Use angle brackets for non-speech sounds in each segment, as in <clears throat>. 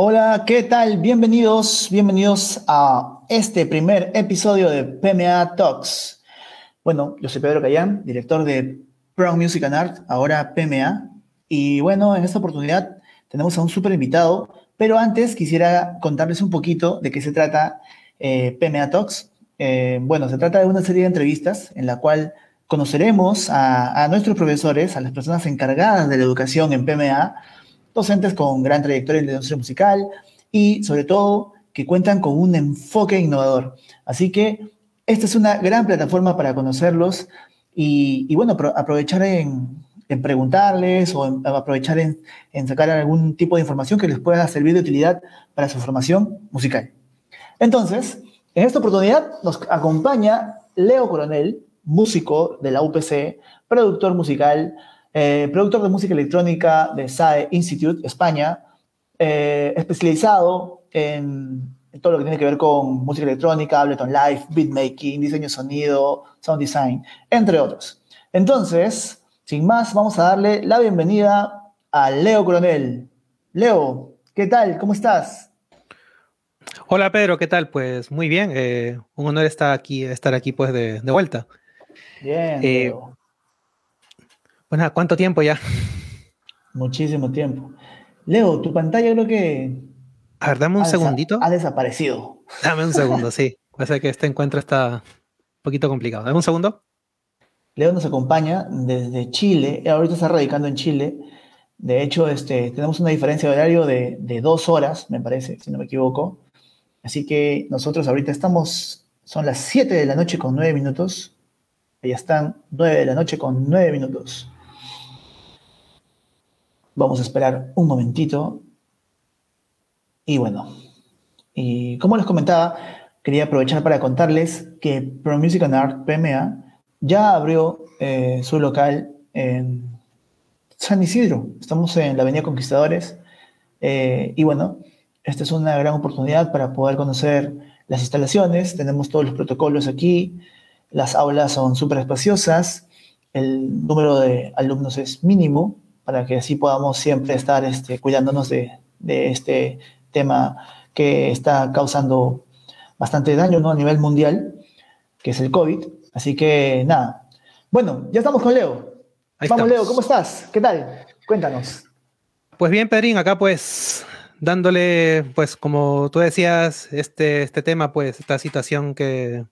Hola, ¿qué tal? Bienvenidos, bienvenidos a este primer episodio de PMA Talks. Bueno, yo soy Pedro Cayán, director de Pro Music and Art, ahora PMA. Y bueno, en esta oportunidad tenemos a un súper invitado, pero antes quisiera contarles un poquito de qué se trata eh, PMA Talks. Eh, bueno, se trata de una serie de entrevistas en la cual conoceremos a, a nuestros profesores, a las personas encargadas de la educación en PMA, docentes con gran trayectoria en la industria musical y sobre todo que cuentan con un enfoque innovador. Así que esta es una gran plataforma para conocerlos y, bueno, aprovechar en, preguntarles o aprovechar en, sacar algún tipo de información que les pueda servir de utilidad para su formación musical. Entonces, en esta oportunidad nos acompaña Leo Coronel, músico de la UPC, productor musical, eh, productor de música electrónica de SAE Institute, España, eh, especializado en, todo lo que tiene que ver con música electrónica, Ableton Live, beatmaking, diseño de sonido, sound design, entre otros. Entonces, sin más, vamos a darle la bienvenida a Leo Coronel. Leo, ¿qué tal? ¿Cómo estás? Hola Pedro, ¿qué tal? Pues muy bien, eh, un honor estar aquí, estar aquí pues de, vuelta. Bien. Leo. Bueno, ¿cuánto tiempo ya? Muchísimo tiempo. Leo, tu pantalla creo que. A ver, dame un segundito. Ha desaparecido. Dame un segundo, sí. <laughs> Parece que este encuentro está un poquito complicado. Dame un segundo. Leo nos acompaña desde Chile. Ahorita está radicando en Chile. De hecho, este, tenemos una diferencia de horario de, de dos horas, me parece, si no me equivoco. Así que nosotros ahorita estamos, son las 7 de la noche con 9 minutos. Ahí están 9 de la noche con 9 minutos. Vamos a esperar un momentito. Y bueno, y como les comentaba, quería aprovechar para contarles que Pro Music and Art PMA ya abrió eh, su local en San Isidro. Estamos en la Avenida Conquistadores. Eh, y bueno, esta es una gran oportunidad para poder conocer las instalaciones. Tenemos todos los protocolos aquí. Las aulas son súper espaciosas. El número de alumnos es mínimo para que así podamos siempre estar este, cuidándonos de, este tema que está causando bastante daño ¿no? a nivel mundial, que es el COVID. Así que nada. Bueno, ya estamos con Leo. Vamos, Leo, ¿cómo estás? ¿Qué tal? Cuéntanos. Pues bien, Pedrín, acá pues dándole, pues como tú decías, este, este tema, pues esta situación que,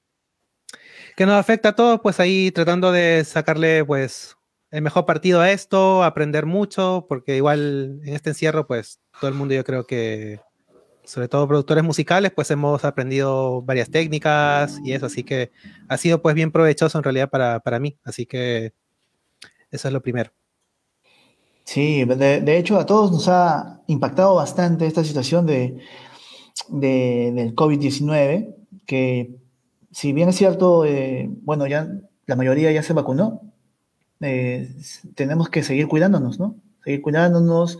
que nos afecta a todos, pues ahí tratando de sacarle pues el mejor partido a esto, aprender mucho, porque igual en este encierro, pues todo el mundo yo creo que, sobre todo productores musicales, pues hemos aprendido varias técnicas y eso, así que ha sido pues bien provechoso en realidad para, para mí, así que eso es lo primero. Sí, de, hecho a todos nos ha impactado bastante esta situación de, de del COVID-19, que si bien es cierto, eh, bueno, ya la mayoría ya se vacunó, eh, tenemos que seguir cuidándonos, ¿no? Seguir cuidándonos,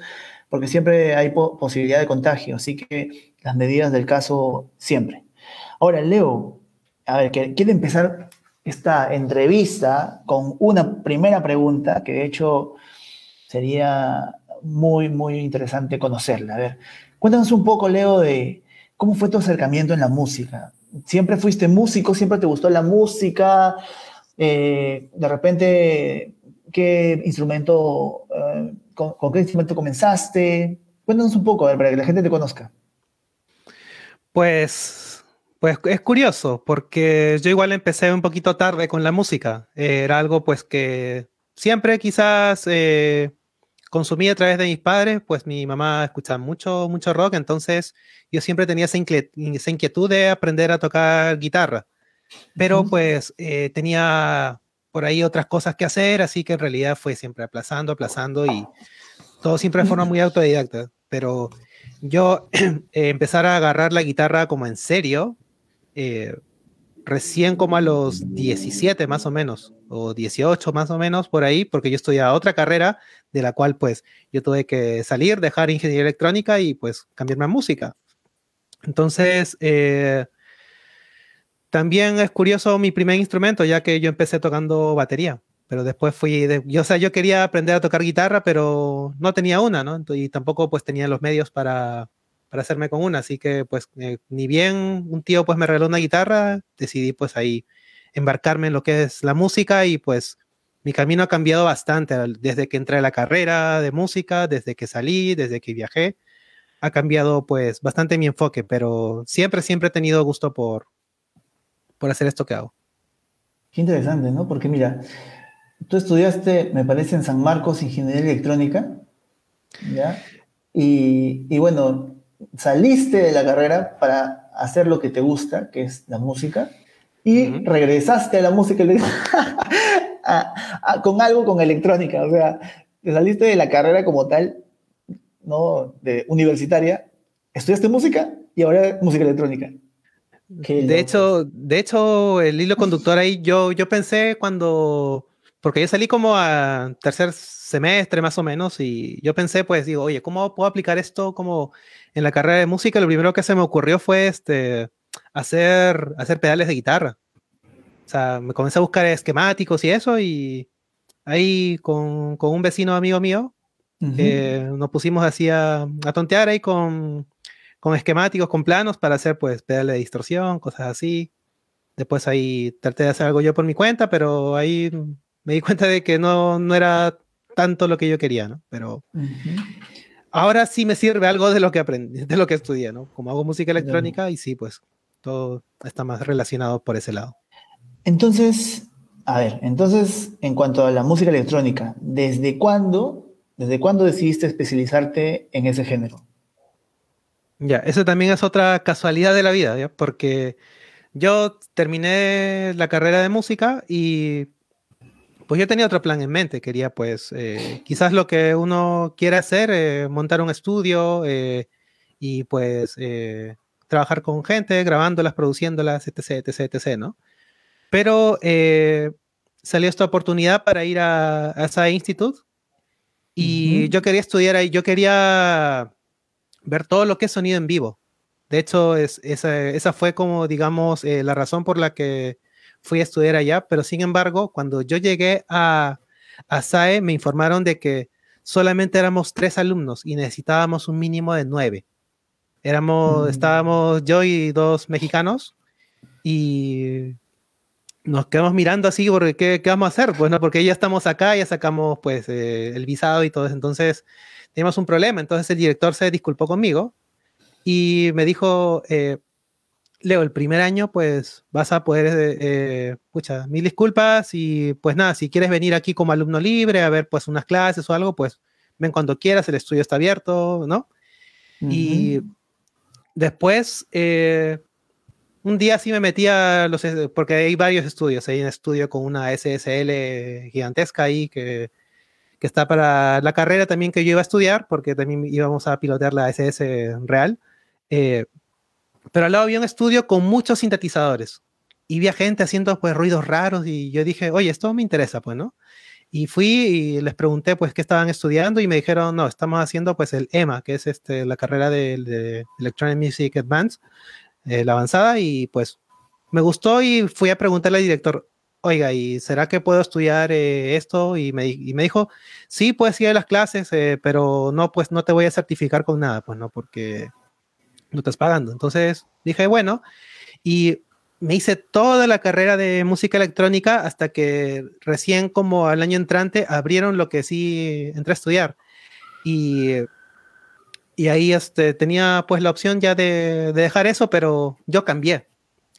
porque siempre hay posibilidad de contagio, así que las medidas del caso siempre. Ahora, Leo, a ver, quiero empezar esta entrevista con una primera pregunta que de hecho sería muy, muy interesante conocerla. A ver, cuéntanos un poco, Leo, de cómo fue tu acercamiento en la música. ¿Siempre fuiste músico? ¿Siempre te gustó la música? Eh, de repente, ¿qué instrumento, eh, con, qué instrumento comenzaste? Cuéntanos un poco, a ver, para que la gente te conozca. Pues, pues es curioso, porque yo igual empecé un poquito tarde con la música. era algo pues que siempre quizás eh, consumí a través de mis padres, pues mi mamá escuchaba mucho, mucho rock, entonces yo siempre tenía esa, inquietud de aprender a tocar guitarra pero pues eh, tenía por ahí otras cosas que hacer, así que en realidad fue siempre aplazando, aplazando y todo siempre de forma muy autodidacta. Pero yo eh, <clears throat> empezar a agarrar la guitarra como en serio, eh, recién como a los 17 más o menos, o 18 más o menos por ahí, porque yo estudiaba otra carrera de la cual pues yo tuve que salir, dejar ingeniería electrónica y pues cambiarme a música. Entonces, eh, también es curioso mi primer instrumento, ya que yo empecé tocando batería, pero después fui, yo, o sea, yo quería aprender a tocar guitarra, pero no tenía una, ¿no? y tampoco pues tenía los medios para, para hacerme con una, así que pues eh, ni bien un tío pues me regaló una guitarra, decidí pues ahí embarcarme en lo que es la música y pues mi camino ha cambiado bastante desde que entré a la carrera de música, desde que salí, desde que viajé. Ha cambiado pues bastante mi enfoque, pero siempre, siempre he tenido gusto por, por hacer esto que hago. Qué interesante, ¿no? Porque mira, tú estudiaste, me parece, en San Marcos Ingeniería Electrónica, ¿ya? Y, y bueno, saliste de la carrera para hacer lo que te gusta, que es la música, y regresaste a la música <laughs> con algo con electrónica, o sea, te saliste de la carrera como tal, ¿no? De universitaria, estudiaste música y ahora música electrónica. De hecho, de hecho, el hilo conductor ahí, yo, yo pensé cuando, porque yo salí como a tercer semestre más o menos y yo pensé, pues digo, oye, ¿cómo puedo aplicar esto como en la carrera de música? Lo primero que se me ocurrió fue este, hacer, hacer pedales de guitarra. O sea, me comencé a buscar esquemáticos y eso, y ahí con, con un vecino amigo mío, eh, nos pusimos así a, tontear ahí con, con, esquemáticos, con planos para hacer pues pedales de distorsión, cosas así. Después ahí traté de hacer algo yo por mi cuenta, pero ahí me di cuenta de que no, no era tanto lo que yo quería, ¿no? Pero ahora sí me sirve algo de lo que aprendí, de lo que estudié, ¿no? Como hago música electrónica y sí, pues todo está más relacionado por ese lado. Entonces, a ver, entonces, en cuanto a la música electrónica, ¿desde cuándo, desde cuándo decidiste especializarte en ese género? Ya, eso también es otra casualidad de la vida, ¿ya? porque yo terminé la carrera de música y pues yo tenía otro plan en mente, quería pues eh, quizás lo que uno quiere hacer, eh, montar un estudio eh, y pues trabajar con gente, grabándolas, produciéndolas, etc., etc., etc., ¿no? Pero eh, salió esta oportunidad para ir a, a esa institute y yo quería estudiar ahí, yo quería ver todo lo que es sonido en vivo. De hecho, es, esa, esa fue como, digamos, eh, la razón por la que fui a estudiar allá, pero sin embargo, cuando yo llegué a, a SAE, me informaron de que solamente éramos tres alumnos y necesitábamos un mínimo de nueve. Éramos, mm. estábamos yo y dos mexicanos y nos quedamos mirando así porque ¿qué, ¿qué, vamos a hacer? Pues no, porque ya estamos acá, ya sacamos pues eh, el visado y todo eso, entonces teníamos un problema, entonces el director se disculpó conmigo y me dijo, eh, Leo, el primer año pues vas a poder, eh, eh pucha, mil disculpas y pues nada, si quieres venir aquí como alumno libre a ver pues unas clases o algo, pues ven cuando quieras, el estudio está abierto, ¿no? Y después... Eh, un día sí me metía, los, porque hay varios estudios, hay un estudio con una SSL gigantesca ahí que, que, está para la carrera también que yo iba a estudiar, porque también íbamos a pilotear la SS real. Eh, pero al lado había un estudio con muchos sintetizadores y vi a gente haciendo pues ruidos raros y yo dije, oye, esto me interesa, pues, ¿no? Y fui y les pregunté pues qué estaban estudiando y me dijeron, no, estamos haciendo pues el EMA, que es este, la carrera de, Electronic Music Advanced, eh, la avanzada y pues me gustó y fui a preguntarle al director, oiga, ¿y será que puedo estudiar eh, esto? Y me, y me, dijo, sí, puedes ir a las clases, eh, pero no, pues no te voy a certificar con nada, pues no, porque no estás pagando. Entonces dije, bueno, y me hice toda la carrera de música electrónica hasta que recién como al año entrante abrieron lo que sí entré a estudiar. Y y ahí este, tenía pues la opción ya de, dejar eso, pero yo cambié.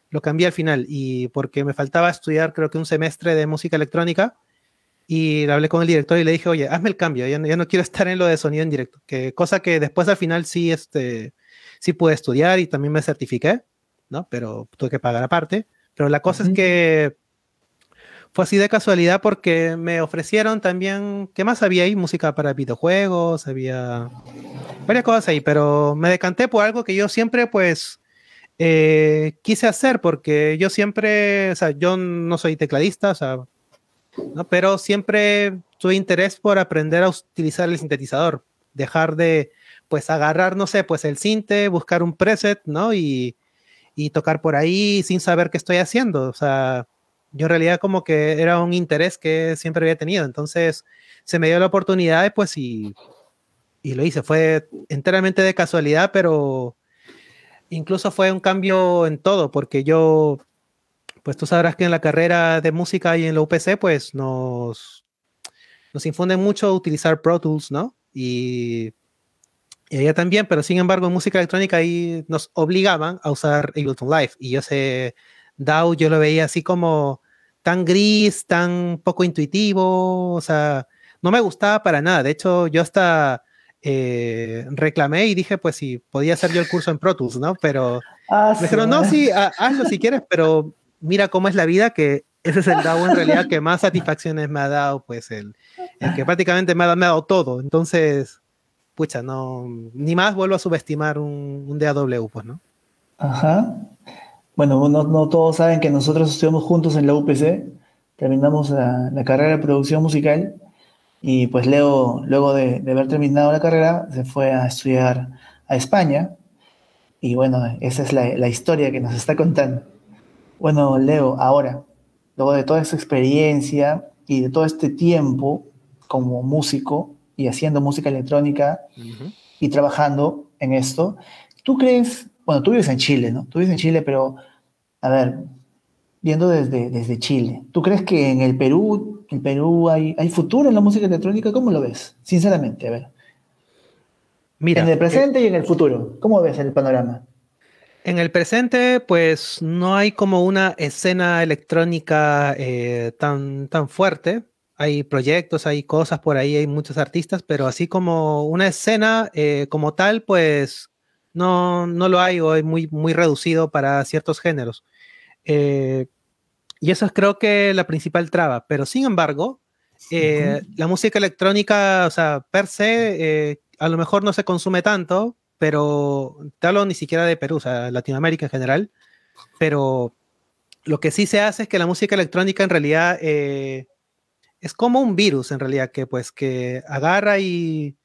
Lo cambié al final y porque me faltaba estudiar creo que un semestre de música electrónica y hablé con el director y le dije, oye, hazme el cambio, ya no, quiero <laughs> estar en lo de sonido en directo, que cosa que después al final sí, este, sí pude estudiar y también me certifiqué, ¿no? Pero tuve que pagar aparte. Pero la cosa es que fue así de casualidad porque me ofrecieron también, ¿qué más había ahí? Música para videojuegos, había varias cosas ahí, pero me decanté por algo que yo siempre pues eh, quise hacer porque yo siempre, o sea, yo no soy tecladista, o sea, ¿no? pero siempre tuve interés por aprender a utilizar el sintetizador, dejar de pues agarrar, no sé, pues el sinte, buscar un preset, ¿no? Y, y tocar por ahí sin saber qué estoy haciendo, o sea yo en realidad como que era un interés que siempre había tenido. Entonces se me dio la oportunidad pues y, y lo hice. Fue enteramente de casualidad, pero incluso fue un cambio en todo, porque yo, pues tú sabrás que en la carrera de música y en la UPC, pues nos, nos infunden mucho utilizar Pro Tools, ¿no? Y, y ella también, pero sin embargo en música electrónica ahí nos obligaban a usar Ableton Live. Y yo sé, DAW yo lo veía así como tan gris, tan poco intuitivo, o sea, no me gustaba para nada. De hecho, yo hasta eh, reclamé y dije, pues si podía hacer yo el curso en Pro Tools, ¿no? Pero ah, me dijeron, no, sí, hazlo si quieres, pero mira cómo es la vida, que ese es el DAO en realidad que más satisfacciones me ha dado, pues el, que prácticamente me ha, dado todo. Entonces, pucha, no, ni más vuelvo a subestimar un, un DAW, pues, ¿no? Ajá. Bueno, no, no, todos saben que nosotros estuvimos juntos en la UPC, terminamos la, la carrera de producción musical y pues Leo, luego de, haber terminado la carrera, se fue a estudiar a España. Y bueno, esa es la, historia que nos está contando. Bueno, Leo, ahora, luego de toda esta experiencia y de todo este tiempo como músico y haciendo música electrónica y trabajando en esto, ¿tú crees, bueno, tú vives en Chile, ¿no? Tú vives en Chile, pero, a ver, viendo desde, desde Chile, ¿tú crees que en el Perú en Perú hay, hay futuro en la música electrónica? ¿Cómo lo ves? Sinceramente, a ver. Mira, en el presente y en el futuro, ¿cómo ves el panorama? En el presente, pues no hay como una escena electrónica eh, tan, tan fuerte. Hay proyectos, hay cosas por ahí, hay muchos artistas, pero así como una escena eh, como tal, pues no, no lo hay o es muy, muy reducido para ciertos géneros. Eh, y eso es creo que la principal traba. Pero sin embargo, eh, la música electrónica, o sea, per se, eh, a lo mejor no se consume tanto, pero te hablo ni siquiera de Perú, o sea, Latinoamérica en general. Pero lo que sí se hace es que la música electrónica en realidad eh, es como un virus, en realidad, que pues que agarra y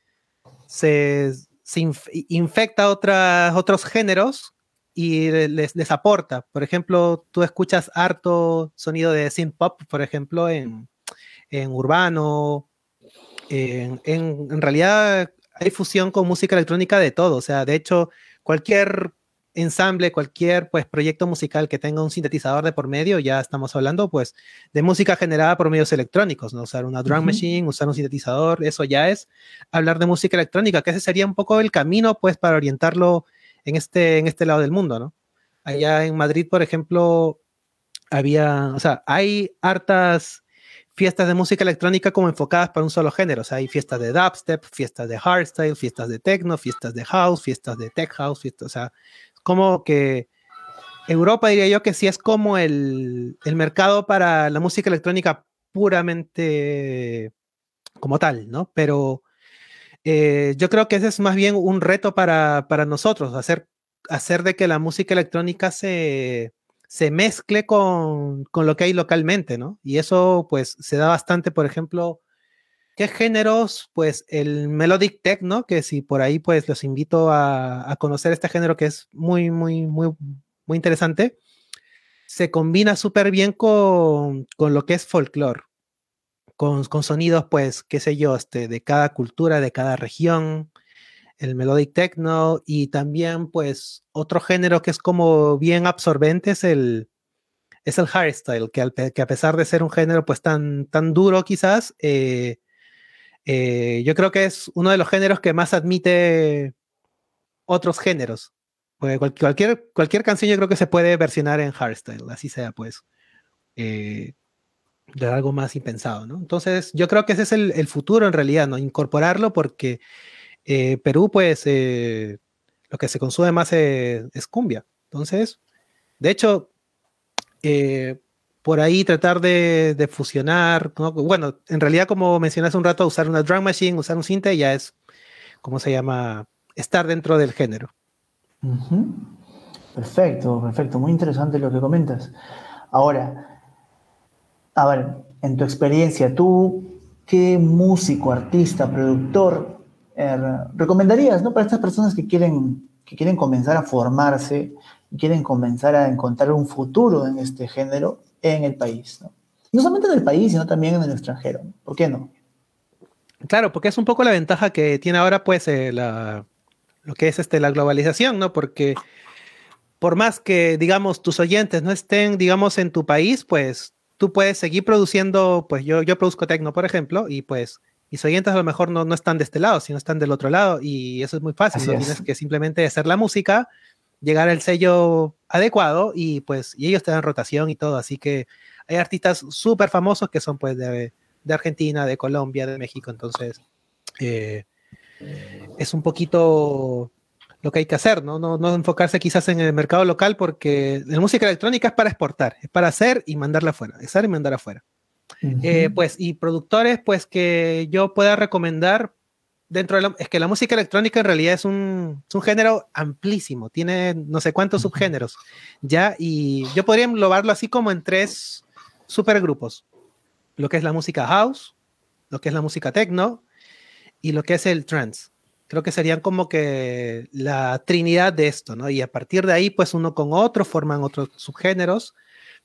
se, se infecta otras, otros géneros y les, les, aporta. Por ejemplo, tú escuchas harto sonido de synth pop, por ejemplo, en, en urbano. En, en, realidad hay fusión con música electrónica de todo. O sea, de hecho, cualquier ensamble, cualquier pues, proyecto musical que tenga un sintetizador de por medio, ya estamos hablando pues de música generada por medios electrónicos, ¿no? Usar una drum machine, usar un sintetizador, eso ya es hablar de música electrónica, que ese sería un poco el camino pues para orientarlo en este, en este lado del mundo, ¿no? Allá en Madrid, por ejemplo, había, o sea, hay hartas fiestas de música electrónica como enfocadas para un solo género. O sea, hay fiestas de dubstep, fiestas de hardstyle, fiestas de techno, fiestas de house, fiestas de tech house, fiestas, o sea, como que Europa diría yo que sí es como el, el mercado para la música electrónica puramente como tal, ¿no? Pero eh, yo creo que ese es más bien un reto para, para nosotros, hacer, hacer de que la música electrónica se, se mezcle con, con, lo que hay localmente, ¿no? Y eso pues se da bastante, por ejemplo, ¿qué géneros? Pues el melodic techno, que si por ahí pues los invito a, a conocer este género que es muy, muy, muy, muy interesante, se combina súper bien con, con lo que es folclore con, sonidos, pues, qué sé yo, este, de cada cultura, de cada región, el melodic techno y también, pues, otro género que es como bien absorbente es el, es el hardstyle, que, que a pesar de ser un género, pues, tan, tan duro quizás, eh, eh, yo creo que es uno de los géneros que más admite otros géneros. Pues cualquier, cualquier canción yo creo que se puede versionar en hardstyle, así sea, pues. Eh, de algo más impensado, ¿no? Entonces, yo creo que ese es el, futuro en realidad, ¿no? Incorporarlo porque eh, Perú, pues, eh, lo que se consume más es, cumbia. Entonces, de hecho, eh, por ahí tratar de, fusionar, bueno, en realidad, como mencionaste un rato, usar una drum machine, usar un synth, ya es, ¿cómo se llama? Estar dentro del género. Perfecto, perfecto, muy interesante lo que comentas. Ahora, a ver, en tu experiencia, ¿tú qué músico, artista, productor eh, recomendarías ¿no? para estas personas que quieren, que quieren comenzar a formarse quieren comenzar a encontrar un futuro en este género en el país? No, no solamente en el país, sino también en el extranjero. ¿Por qué no? Claro, porque es un poco la ventaja que tiene ahora, pues, eh, lo que es este, la globalización, ¿no? Porque por más que, digamos, tus oyentes no estén, digamos, en tu país, pues tú puedes seguir produciendo, pues yo, yo produzco tecno, por ejemplo, y pues mis oyentes a lo mejor no, no están de este lado, sino están del otro lado, y eso es muy fácil, no tienes que simplemente hacer la música, llegar al sello adecuado y pues y ellos te dan rotación y todo, así que hay artistas súper famosos que son pues de, de, Argentina, de Colombia, de México, entonces eh, es un poquito lo que hay que hacer, ¿no? ¿no? No enfocarse quizás en el mercado local porque la música electrónica es para exportar, es para hacer y mandarla afuera, hacer y mandar afuera. Eh, pues, y productores, pues que yo pueda recomendar dentro de la, es que la música electrónica en realidad es un, es un género amplísimo, tiene no sé cuántos subgéneros, ya, y yo podría englobarlo así como en tres supergrupos, lo que es la música house, lo que es la música techno y lo que es el trance. Creo que serían como que la trinidad de esto, ¿no? Y a partir de ahí, pues uno con otro forman otros subgéneros,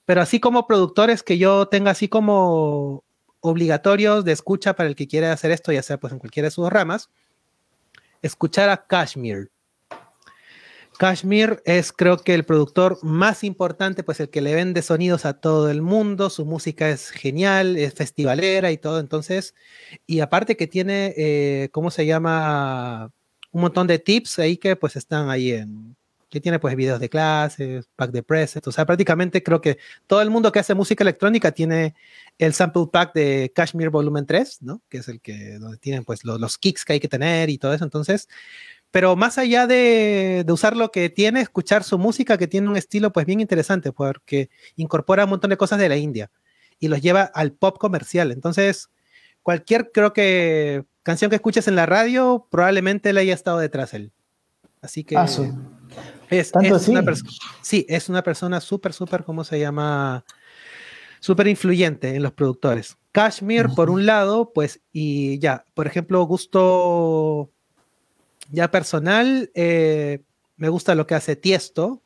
pero así como productores que yo tenga así como obligatorios de escucha para el que quiere hacer esto, ya sea pues en cualquiera de sus ramas, escuchar a Kashmir. Kashmir es creo que el productor más importante, pues el que le vende sonidos a todo el mundo, su música es genial, es festivalera y todo, entonces, y aparte que tiene, eh, ¿cómo se llama? Un montón de tips ahí que pues están ahí en, que tiene pues videos de clases, pack de presets, o sea, prácticamente creo que todo el mundo que hace música electrónica tiene el sample pack de Kashmir Volumen 3, ¿no? Que es el que donde tienen pues los kicks que hay que tener y todo eso, entonces pero más allá de, usar lo que tiene, escuchar su música, que tiene un estilo pues bien interesante, porque incorpora un montón de cosas de la India y los lleva al pop comercial. Entonces, cualquier, creo que, canción que escuches en la radio, probablemente le haya estado detrás él. Así que... Ah, sí. Es, una persona, sí, es una persona súper, súper, ¿cómo se llama? Súper influyente en los productores. Kashmir, por un lado, pues, y ya, por ejemplo, Gusto ya personal, eh, me gusta lo que hace Tiesto.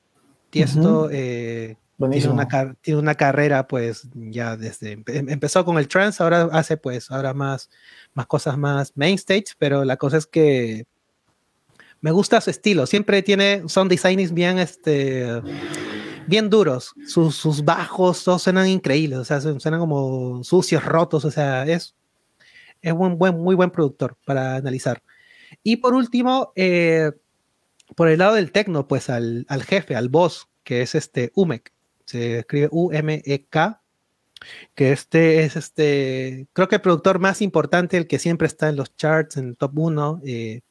Tiesto eh, tiene, una tiene, una carrera, pues, ya desde. Em, empezó con el trance, ahora hace, pues, ahora más, más cosas más main stage, pero la cosa es que me gusta su estilo. Siempre tiene son designings bien, este, bien duros. Sus, sus bajos todos suenan increíbles, o sea, suenan como sucios, rotos, o sea, es, es un buen, muy buen productor para analizar. Y por último, eh, por el lado del tecno, pues al, jefe, al boss, que es este UMEK. Se escribe U-M-E-K. Que este es este, creo que el productor más importante, el que siempre está en los charts, en top 1, eh,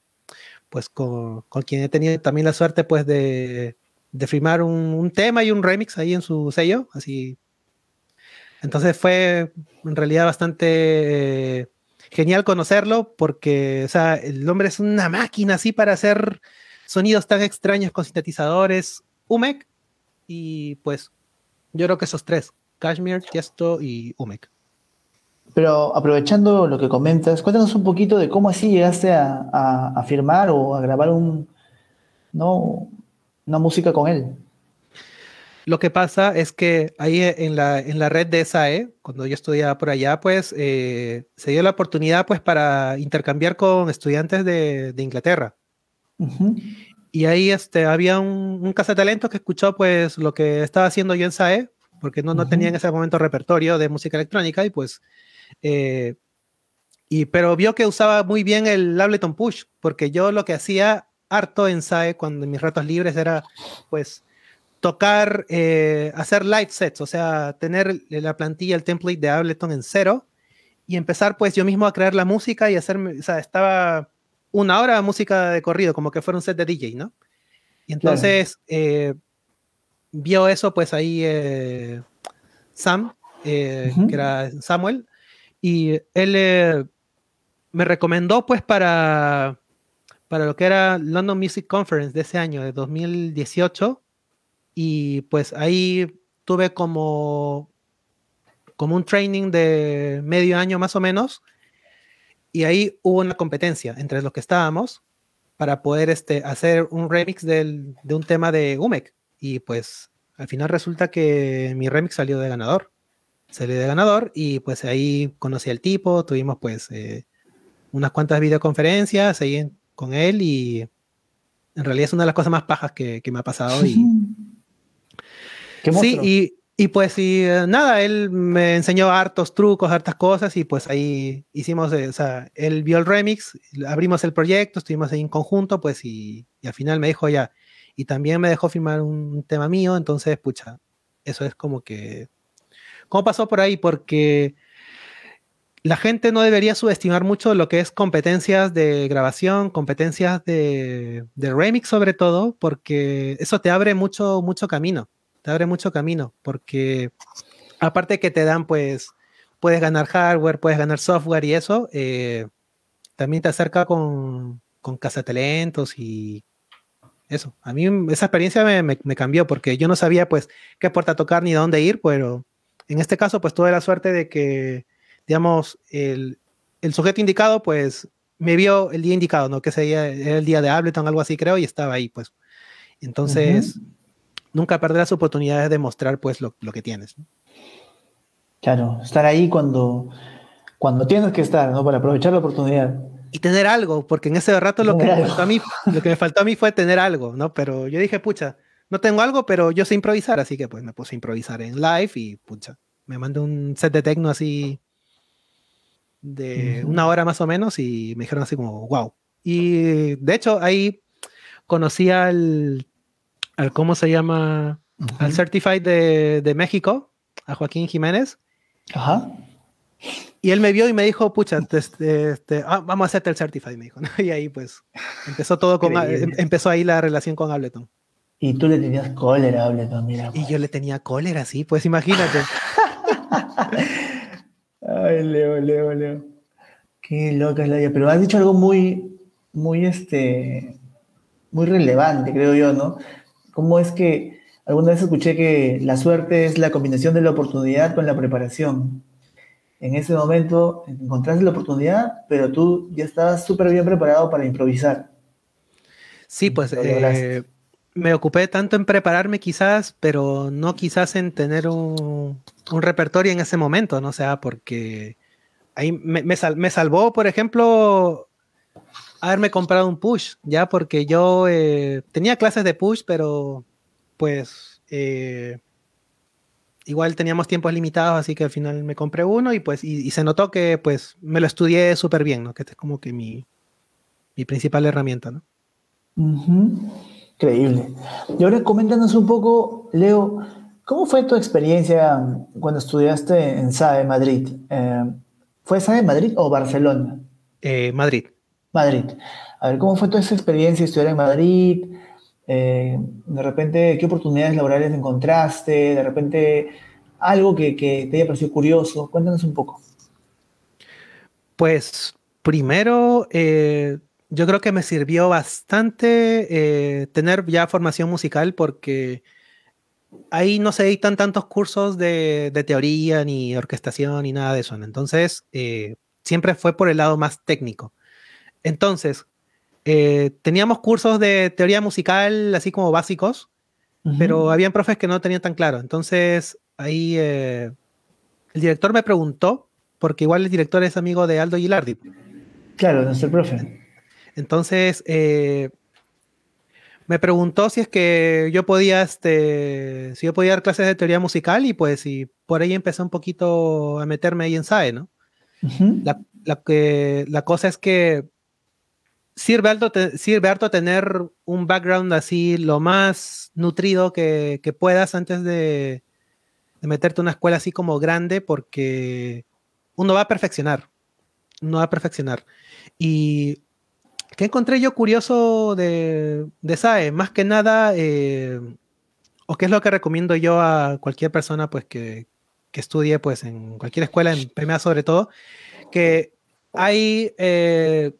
pues con, quien he tenido también la suerte pues de, de firmar un, tema y un remix ahí en su sello, así. Entonces fue en realidad bastante genial conocerlo porque, o sea, el hombre es una máquina así para hacer sonidos tan extraños con sintetizadores, UMEC, y pues yo creo que esos tres, Kashmir, Tiesto y UMEC. Pero aprovechando lo que comentas, cuéntanos un poquito de cómo así llegaste a, a firmar o a grabar un, ¿no? una música con él. Lo que pasa es que ahí en la, en la red de SAE, cuando yo estudiaba por allá, pues eh, se dio la oportunidad pues para intercambiar con estudiantes de, de Inglaterra. Y ahí este, había un, un talento que escuchó pues lo que estaba haciendo yo en SAE, porque no, no tenía en ese momento repertorio de música electrónica y pues... Eh, y, pero vio que usaba muy bien el Ableton Push, porque yo lo que hacía harto en SAE cuando en mis ratos libres era pues tocar, eh, hacer live sets, o sea, tener la plantilla, el template de Ableton en cero y empezar pues yo mismo a crear la música y hacerme, o sea, estaba una hora de música de corrido, como que fuera un set de DJ, ¿no? Y entonces eh, vio eso pues ahí eh, Sam, que era Samuel, y él me recomendó pues para, para lo que era London Music Conference de ese año, de 2018, y pues ahí tuve como, como un training de medio año más o menos. Y ahí hubo una competencia entre los que estábamos para poder este, hacer un remix del, de un tema de UMEC. Y pues al final resulta que mi remix salió de ganador. Salió de ganador y pues ahí conocí al tipo, tuvimos pues eh, unas cuantas videoconferencias ahí con él y en realidad es una de las cosas más pajas que, me ha pasado. Y, <laughs> sí, y, y pues y, eh, nada, él me enseñó hartos trucos, hartas cosas y pues ahí hicimos, eh, o sea, él vio el remix, abrimos el proyecto, estuvimos ahí en conjunto, pues y, al final me dijo ya, y también me dejó firmar un tema mío, entonces, pucha, eso es como que, ¿cómo pasó por ahí? Porque la gente no debería subestimar mucho lo que es competencias de grabación, competencias de, de remix sobre todo, porque eso te abre mucho, mucho camino te abre mucho camino, porque aparte que te dan, pues, puedes ganar hardware, puedes ganar software y eso, eh, también te acerca con, con cazatalentos y eso. A mí esa experiencia me, cambió porque yo no sabía, pues, qué puerta tocar ni dónde ir, pero en este caso, pues, tuve la suerte de que, digamos, el, sujeto indicado, pues, me vio el día indicado, ¿no? Que sería el día de Ableton, algo así, creo, y estaba ahí, pues. Entonces, nunca perderás oportunidades de mostrar pues lo, que tienes. Claro, estar ahí cuando, cuando tienes que estar, ¿no? Para aprovechar la oportunidad. Y tener algo, porque en ese rato lo que, me faltó a mí, lo que me faltó a mí fue tener algo, ¿no? Pero yo dije, pucha, no tengo algo, pero yo sé improvisar, así que pues me puse a improvisar en live y pucha, me mandé un set de techno así de una hora más o menos y me dijeron así como, wow. Y de hecho ahí conocí al ¿cómo se llama? Al Certified de, México, a Joaquín Jiménez. Ajá. Y él me vio y me dijo, pucha, este, este ah, vamos a hacerte el Certified, me dijo. <laughs> Y ahí pues empezó todo con, em, empezó ahí la relación con Ableton. Y tú le tenías cólera a Ableton, mira. Y yo le tenía cólera, sí, pues imagínate. <laughs> Ay, Leo, Leo, Leo. Qué loca es la vida. Pero has dicho algo muy, muy, este, muy relevante, creo yo, ¿no? ¿Cómo es que alguna vez escuché que la suerte es la combinación de la oportunidad con la preparación? En ese momento encontraste la oportunidad, pero tú ya estabas súper bien preparado para improvisar. Sí, pues eh, me ocupé tanto en prepararme quizás, pero no quizás en tener un, repertorio en ese momento, ¿no? O sea, porque ahí me, salvó, por ejemplo, haberme comprado un push, ya, porque yo eh, tenía clases de push, pero pues eh, igual teníamos tiempos limitados, así que al final me compré uno y pues, y, se notó que pues me lo estudié súper bien, ¿no? Que es como que mi, mi principal herramienta, ¿no? Increíble. Y ahora coméntanos un poco, Leo, ¿cómo fue tu experiencia cuando estudiaste en SAE Madrid? Eh, ¿Fue SAE Madrid o Barcelona? Madrid. Madrid. A ver, ¿cómo fue toda esa experiencia estudiar en Madrid? Eh, de repente, ¿qué oportunidades laborales encontraste? De repente, algo que, te haya parecido curioso. Cuéntanos un poco. Pues primero, eh, yo creo que me sirvió bastante eh, tener ya formación musical porque ahí no se editan tantos cursos de, de, teoría ni orquestación ni nada de eso. Entonces, siempre fue por el lado más técnico. Entonces, eh, teníamos cursos de teoría musical así como básicos, pero habían profes que no tenían tan claro. Entonces, ahí eh, el director me preguntó, porque igual el director es amigo de Aldo Gilardi. Claro, nuestro profe. Entonces, eh, me preguntó si es que yo podía, este, si yo podía dar clases de teoría musical y pues y por ahí empecé un poquito a meterme ahí en SAE, ¿no? la, que, la cosa es que sirve harto, sirve harto tener un background así lo más nutrido que, puedas antes de, meterte en una escuela así como grande porque uno va a perfeccionar, uno va a perfeccionar. Y ¿qué encontré yo curioso de, de SAE? Más que nada, eh, o qué es lo que recomiendo yo a cualquier persona pues que, que estudie pues en cualquier escuela, en PMA sobre todo, que hay eh,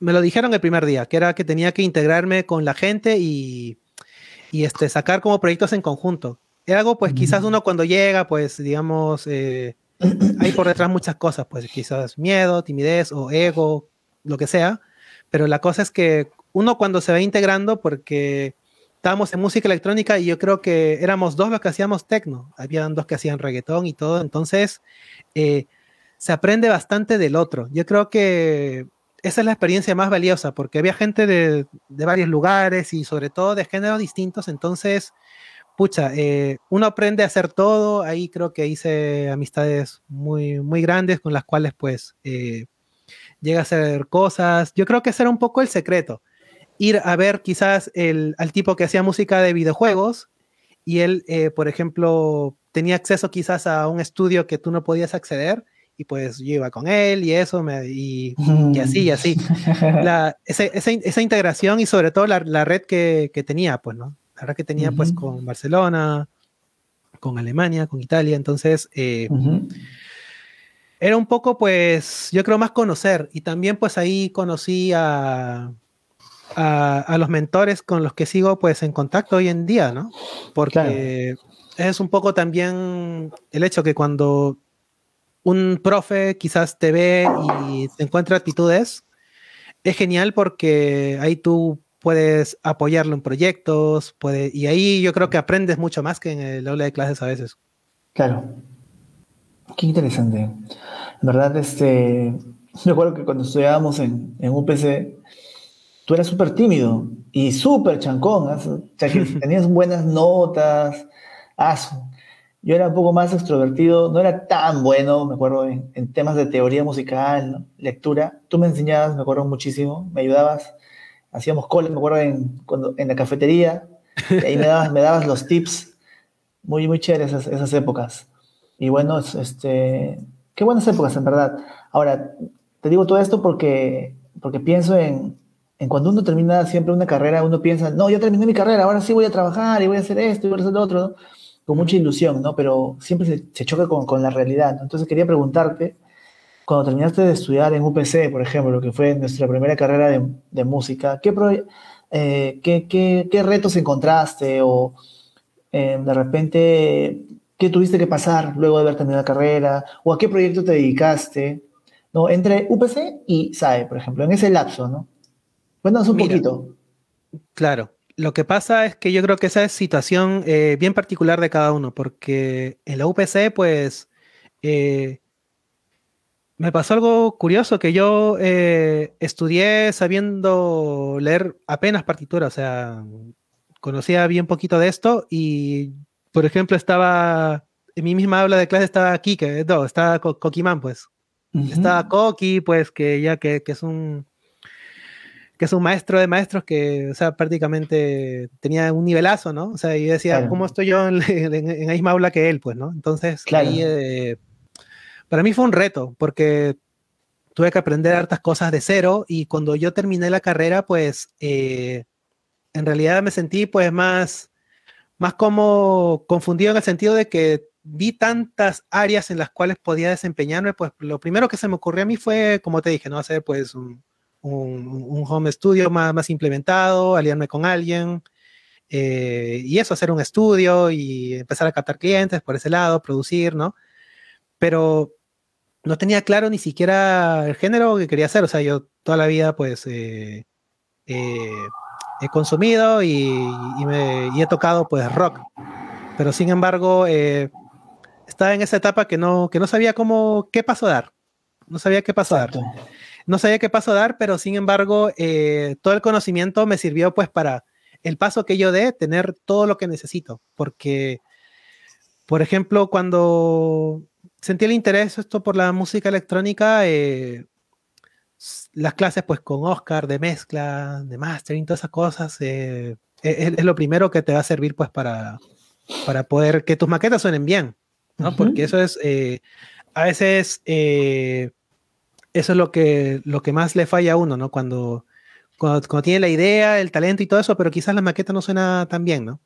me lo dijeron el primer día, que era que tenía que integrarme con la gente y, y este, sacar como proyectos en conjunto. Es algo, pues quizás uno cuando llega, pues digamos, eh, hay por detrás muchas cosas, pues quizás miedo, timidez o ego, lo que sea, pero la cosa es que uno cuando se va integrando, porque estábamos en música electrónica y yo creo que éramos dos los que hacíamos techno, habían dos que hacían reggaetón y todo, entonces... Eh, se aprende bastante del otro. Yo creo que esa es la experiencia más valiosa, porque había gente de, varios lugares y sobre todo de géneros distintos, entonces, pucha, eh, uno aprende a hacer todo, ahí creo que hice amistades muy, muy grandes con las cuales pues eh, llega a hacer cosas. Yo creo que ese era un poco el secreto, ir a ver quizás el, al tipo que hacía música de videojuegos y él, eh, por ejemplo, tenía acceso quizás a un estudio que tú no podías acceder y pues yo iba con él y eso, me, y, así, y así. La, <laughs> esa, esa, integración y sobre todo la, la red que, que, tenía, pues, ¿no? La red que tenía, pues, con Barcelona, con Alemania, con Italia, entonces, eh, era un poco, pues, yo creo más conocer, y también, pues, ahí conocí a, a, a, los mentores con los que sigo, pues, en contacto hoy en día, ¿no? Porque es un poco también el hecho que cuando un profe quizás te ve y te encuentra actitudes, es genial porque ahí tú puedes apoyarlo en proyectos, puede, y ahí yo creo que aprendes mucho más que en el aula de clases a veces. Claro. Qué interesante. En verdad, este, <laughs> yo recuerdo que cuando estudiábamos en, en UPC, tú eras súper tímido y súper chancón, o sea, que <laughs> tenías buenas notas, aso. Yo era un poco más extrovertido, no era tan bueno, me acuerdo, en, temas de teoría musical, lectura. Tú me enseñabas, me acuerdo muchísimo, me ayudabas. Hacíamos cola, me acuerdo, en, cuando, en la cafetería. Y ahí me dabas, me dabas los tips. Muy, muy chéveres esas, esas épocas. Y bueno, este, qué buenas épocas, en verdad. Ahora, te digo todo esto porque, porque pienso en, en cuando uno termina siempre una carrera, uno piensa, no, ya terminé mi carrera, ahora sí voy a trabajar y voy a hacer esto y voy a hacer lo otro, ¿no? Con mucha ilusión, ¿no? Pero siempre se, choca con, con, la realidad, ¿no? Entonces quería preguntarte, cuando terminaste de estudiar en UPC, por ejemplo, que fue nuestra primera carrera de, de música, ¿qué, eh, ¿qué, qué, qué, retos encontraste o eh, de repente qué tuviste que pasar luego de haber terminado la carrera o a qué proyecto te dedicaste, ¿no? Entre UPC y SAE, por ejemplo, en ese lapso, ¿no? Cuéntanos un poquito. Claro, lo que pasa es que yo creo que esa es situación eh, bien particular de cada uno, porque en la UPC, pues, eh, me pasó algo curioso, que yo eh, estudié sabiendo leer apenas partitura, o sea, conocía bien poquito de esto y, por ejemplo, estaba, en mi misma aula de clase estaba que no, estaba Coquimán, pues. Estaba Coqui, pues, que ya que, que es un que es un maestro de maestros que, o sea, prácticamente tenía un nivelazo, ¿no? O sea, yo decía, ¿cómo estoy yo en, la misma aula que él? Pues, ¿no? Entonces, ahí, eh, para mí fue un reto, porque tuve que aprender hartas cosas de cero y cuando yo terminé la carrera, pues, eh, en realidad me sentí, pues, más, más como confundido en el sentido de que vi tantas áreas en las cuales podía desempeñarme, pues, lo primero que se me ocurrió a mí fue, como te dije, ¿no? Hacer, pues, un un, home studio más, más, implementado, aliarme con alguien eh, y eso, hacer un estudio y empezar a captar clientes por ese lado, producir, ¿no? Pero no tenía claro ni siquiera el género que quería hacer, o sea, yo toda la vida pues eh, eh, he consumido y, me, he tocado pues rock, pero sin embargo estaba en esa etapa que no, que no sabía cómo, qué paso dar, no sabía qué paso dar no sabía qué paso dar, pero sin embargo, eh, todo el conocimiento me sirvió pues para el paso que yo dé, tener todo lo que necesito, porque, por ejemplo, cuando sentí el interés esto por la música electrónica, eh, las clases pues con Oscar de mezcla, de mastering, todas esas cosas, eh, es, lo primero que te va a servir pues para, para poder que tus maquetas suenen bien, ¿no? Porque eso es, a veces eso es lo que, lo que más le falla a uno, ¿no? Cuando, cuando, tiene la idea, el talento y todo eso, pero quizás la maqueta no suena tan bien, ¿no?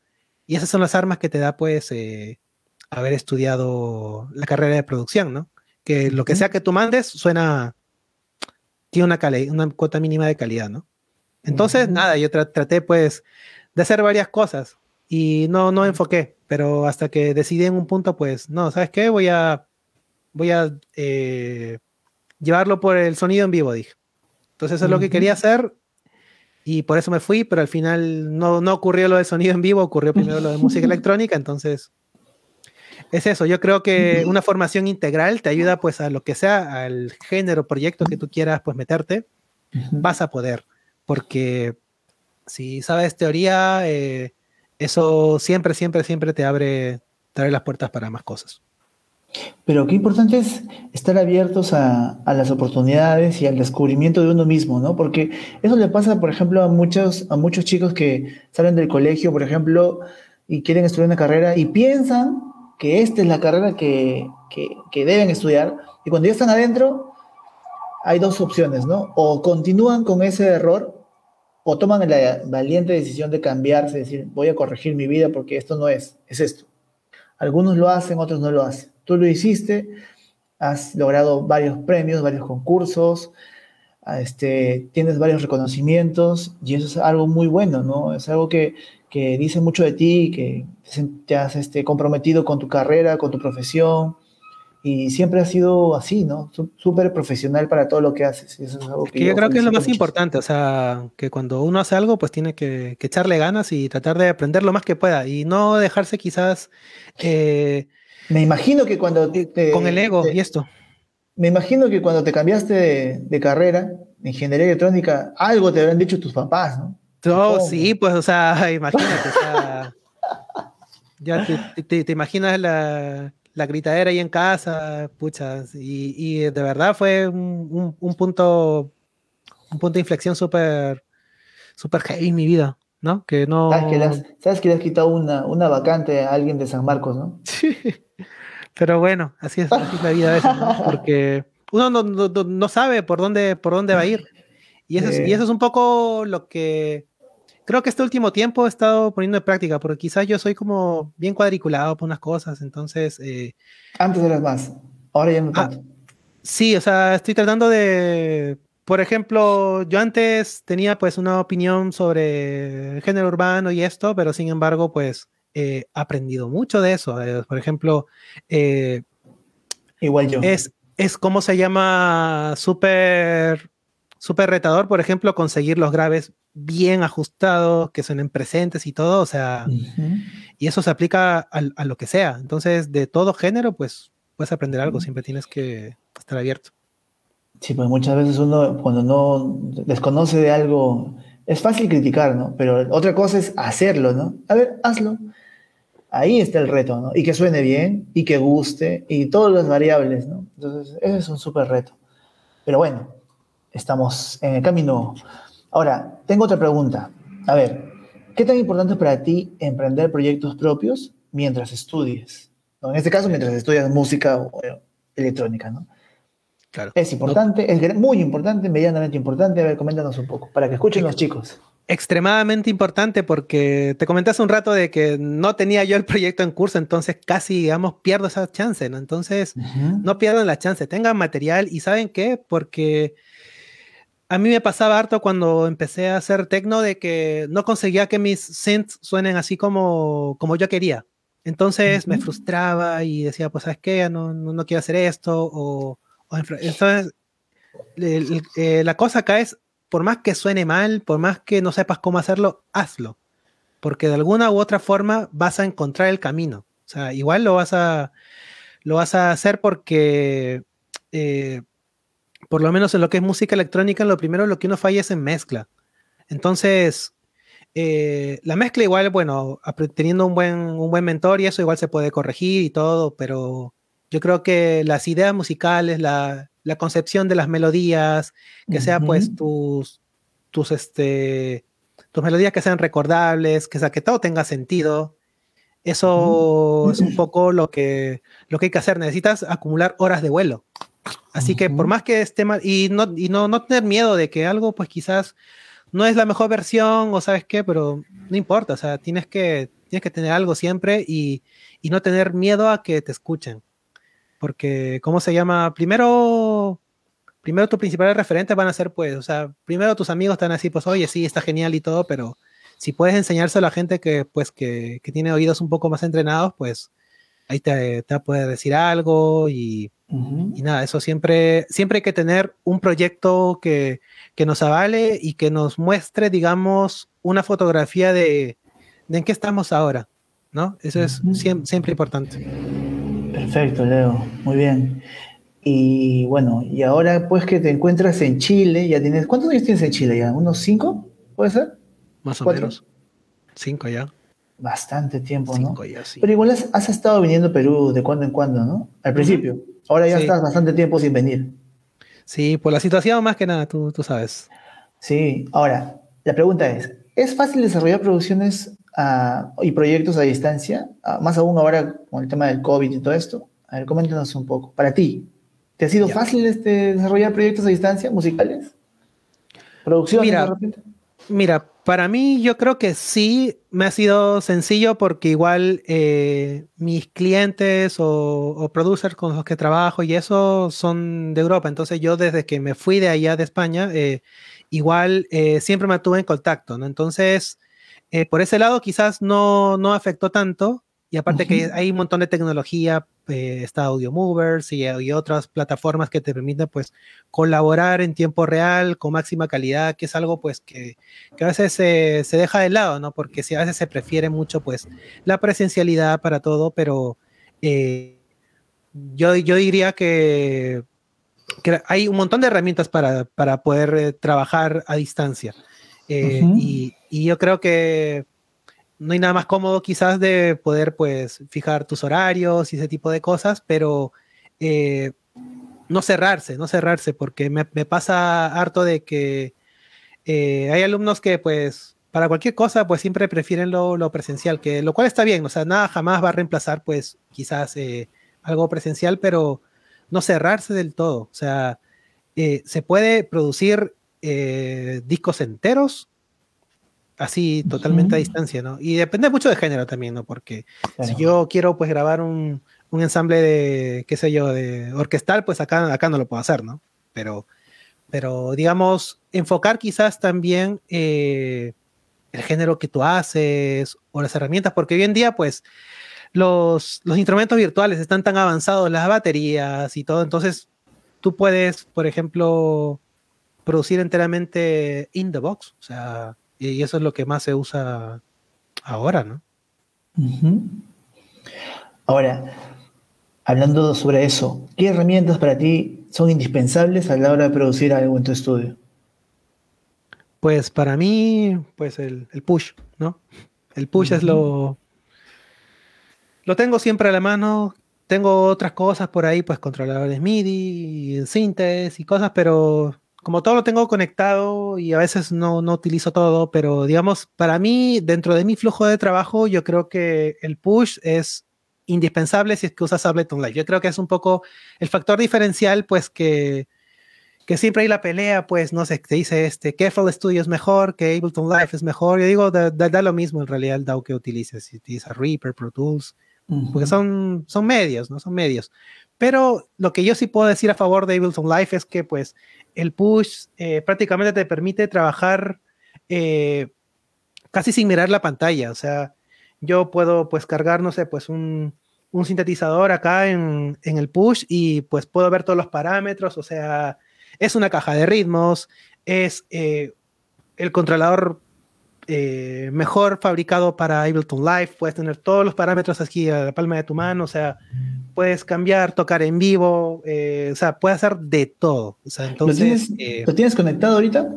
Y esas son las armas que te da, pues, eh, haber estudiado la carrera de producción, ¿no? Que lo que sea que tú mandes suena, tiene una, una cuota mínima de calidad, ¿no? Entonces, nada, yo traté, pues, de hacer varias cosas y no, no enfoqué, pero hasta que decidí en un punto, pues, no, ¿sabes qué? Voy a, voy a eh, llevarlo por el sonido en vivo, dije. Entonces eso es lo que quería hacer y por eso me fui, pero al final no, no ocurrió lo de sonido en vivo, ocurrió primero lo de música <laughs> electrónica, entonces es eso, yo creo que una formación integral te ayuda pues a lo que sea, al género, proyecto que tú quieras pues meterte, vas a poder, porque si sabes teoría, eh, eso siempre, siempre, siempre te abre, te abre las puertas para más cosas. Pero qué importante es estar abiertos a, las oportunidades y al descubrimiento de uno mismo, ¿no? Porque eso le pasa, por ejemplo, a muchos, a muchos chicos que salen del colegio, por ejemplo, y quieren estudiar una carrera y piensan que esta es la carrera que, que deben estudiar. Y cuando ya están adentro, hay dos opciones, ¿no? O continúan con ese error o toman la valiente decisión de cambiarse, decir, voy a corregir mi vida porque esto no es, es esto. Algunos lo hacen, otros no lo hacen. Tú lo hiciste, has logrado varios premios, varios concursos, este, tienes varios reconocimientos y eso es algo muy bueno, ¿no? Es algo que, que dice mucho de ti, que te has este, comprometido con tu carrera, con tu profesión, y siempre ha sido así, ¿no? Súper profesional para todo lo que haces. eso es algo que, yo, creo que es lo más importante, o sea, que cuando uno hace algo, pues tiene que, echarle ganas y tratar de aprender lo más que pueda y no dejarse quizás... Eh, me imagino que cuando te, Con el ego y esto. Me imagino que cuando te cambiaste de, carrera, de ingeniería electrónica, algo te habrán dicho tus papás, ¿no? Oh, sí, pues, o sea, <laughs> imagínate, o sea, ya te imaginas la la gritadera ahí en casa, puchas, y, de verdad fue un, punto, un punto de inflexión súper, súper heavy en mi vida, ¿no? Que no... ¿Sabes que, le has, quitado una, una vacante a alguien de San Marcos, ¿no? <laughs> Sí, pero bueno, así es, la vida a veces, ¿no? <laughs> Porque uno no, sabe por dónde, por dónde va a ir. Y eso, y eso es un poco lo que creo que este último tiempo he estado poniendo en práctica, porque quizás yo soy como bien cuadriculado por unas cosas, entonces... Eh, Antes eras más, ahora ya no ah, tanto. sí, o sea, estoy tratando de... Por ejemplo, yo antes tenía pues una opinión sobre el género urbano y esto, pero sin embargo pues he aprendido mucho de eso. Eh, por ejemplo, eh, igual yo. Es, es como se llama súper súper retador, por ejemplo, conseguir los graves bien ajustados, que son en presentes y todo, o sea, y eso se aplica a, lo que sea. Entonces, de todo género, pues puedes aprender algo, siempre tienes que estar abierto. Sí, pues muchas veces uno cuando no desconoce de algo, es fácil criticar, ¿no? Pero otra cosa es hacerlo, ¿no? A ver, hazlo. Ahí está el reto, ¿no? Y que suene bien, y que guste, y todas las variables, ¿no? Entonces, ese es un súper reto. Pero bueno, estamos en el camino Ahora, tengo otra pregunta. A ver, ¿qué tan importante es para ti emprender proyectos propios mientras estudies? En este caso, mientras estudias música o electrónica, ¿no? Claro. Es importante, es muy importante, medianamente importante. A ver, coméntanos un poco, para que escuchen los chicos. Extremadamente importante porque te comenté hace un rato de que no tenía yo el proyecto en curso, entonces casi, digamos, pierdo esa chance, ¿no? Entonces, no pierdan la chance, tengan material y ¿saben qué? Porque a mí me pasaba harto cuando empecé a hacer techno de que no conseguía que mis synths suenen así como, como yo quería. Entonces me frustraba y decía, pues, ¿sabes qué? No, no, quiero hacer esto. O, entonces, eh, la cosa acá es, por más que suene mal, por más que no sepas cómo hacerlo, hazlo. Porque de alguna u otra forma vas a encontrar el camino. O sea, igual lo vas a, lo vas a hacer porque... Eh, por lo menos en lo que es música electrónica, lo primero lo que uno falla es en mezcla. Entonces, eh, la mezcla igual, bueno, teniendo un buen, un buen mentor y eso igual se puede corregir y todo, pero yo creo que las ideas musicales, la, la concepción de las melodías, que sea pues tus, tus, este, tus melodías que sean recordables, que sea que todo tenga sentido. Eso es un poco lo que, lo que hay que hacer. Necesitas acumular horas de vuelo. Así que por más que esté mal, y no, y no, no tener miedo de que algo, pues quizás no es la mejor versión o sabes qué, pero no importa, o sea, tienes que, tienes que tener algo siempre y, y no tener miedo a que te escuchen. Porque, ¿cómo se llama? Primero, primero tus principales referentes van a ser, pues, o sea, primero tus amigos están así, pues, oye, sí, está genial y todo, pero si puedes enseñárselo a la gente que, pues, que, que tiene oídos un poco más entrenados, pues, ahí te, te puede decir algo y, y, nada, eso siempre, siempre hay que tener un proyecto que, que, nos avale y que nos muestre, digamos, una fotografía de, de en qué estamos ahora, ¿no? Eso es siempre, siempre, importante. Perfecto, Leo. Muy bien. Y bueno, y ahora pues que te encuentras en Chile, ya tienes, ¿cuántos años tienes en Chile ya? ¿Unos cinco? ¿Puede ser? Más o menos. Cinco ya. Bastante tiempo, ¿no? Ya, sí. Pero igual has, estado viniendo a Perú de cuando en cuando, ¿no? Al principio. Ahora ya estás bastante tiempo sin venir. Sí, por la situación más que nada, tú, tú sabes. Sí, ahora, la pregunta es, ¿es fácil desarrollar producciones ah, y proyectos a distancia? Ah, más aún ahora con el tema del COVID y todo esto. A ver, coméntanos un poco. Para ti, ¿te ha sido fácil este, desarrollar proyectos a distancia musicales? ¿Producciones de repente? Mira, para mí yo creo que sí me ha sido sencillo porque igual eh, mis clientes o, producers con los que trabajo y eso son de Europa. Entonces yo desde que me fui de allá de España, eh, igual eh, siempre me tuve en contacto, ¿no? Entonces, por ese lado quizás no, no afectó tanto. Y aparte que hay un montón de tecnología, eh, está Audio Movers y, otras plataformas que te permiten pues colaborar en tiempo real con máxima calidad, que es algo pues que, que a veces se, se, deja de lado, ¿no? Porque si a veces se prefiere mucho pues la presencialidad para todo, pero eh, yo, yo diría que, que, hay un montón de herramientas para, para poder eh, trabajar a distancia. y, y yo creo que no hay nada más cómodo quizás de poder pues fijar tus horarios y ese tipo de cosas, pero eh, no cerrarse, no cerrarse, porque me, pasa harto de que eh, hay alumnos que pues para cualquier cosa pues siempre prefieren lo, presencial, que lo cual está bien, o sea, nada jamás va a reemplazar pues quizás eh, algo presencial, pero no cerrarse del todo, o sea, se puede producir discos enteros así totalmente a distancia, ¿no? Y depende mucho de género también, ¿no? Porque si yo quiero pues grabar un, un, ensamble de, qué sé yo, de orquestal, pues acá, acá no lo puedo hacer, ¿no? Pero, pero digamos, enfocar quizás también eh, el género que tú haces o las herramientas, porque hoy en día pues los, los instrumentos virtuales están tan avanzados, las baterías y todo, entonces tú puedes, por ejemplo, producir enteramente in the box, o sea, y eso es lo que más se usa ahora, ¿no? Ahora, hablando sobre eso, ¿qué herramientas para ti son indispensables a la hora de producir algo en tu estudio? Pues para mí, pues el, push, ¿no? El push es lo... Lo tengo siempre a la mano. Tengo otras cosas por ahí, pues controladores MIDI, sintes y cosas, pero como todo lo tengo conectado y a veces no, no, utilizo todo, pero digamos, para mí, dentro de mi flujo de trabajo, yo creo que el push es indispensable si es que usas Ableton Live. Yo creo que es un poco el factor diferencial, pues que, que siempre hay la pelea, pues no sé, te dice este, que FL Studio es mejor, que Ableton Live es mejor. Yo digo, da, da, lo mismo en realidad el DAW que utilices, si utilizas Reaper, Pro Tools, porque son, son medios, ¿no? Son medios. Pero lo que yo sí puedo decir a favor de Ableton Live es que pues el push eh, prácticamente te permite trabajar eh, casi sin mirar la pantalla. O sea, yo puedo pues cargar, no sé, pues un, sintetizador acá en, el push y pues puedo ver todos los parámetros. O sea, es una caja de ritmos, es eh, el controlador mejor fabricado para Ableton Live, puedes tener todos los parámetros aquí a la palma de tu mano, o sea, puedes cambiar, tocar en vivo, eh, o sea, puedes hacer de todo. O sea, entonces, eh, ¿Lo, tienes, conectado ahorita?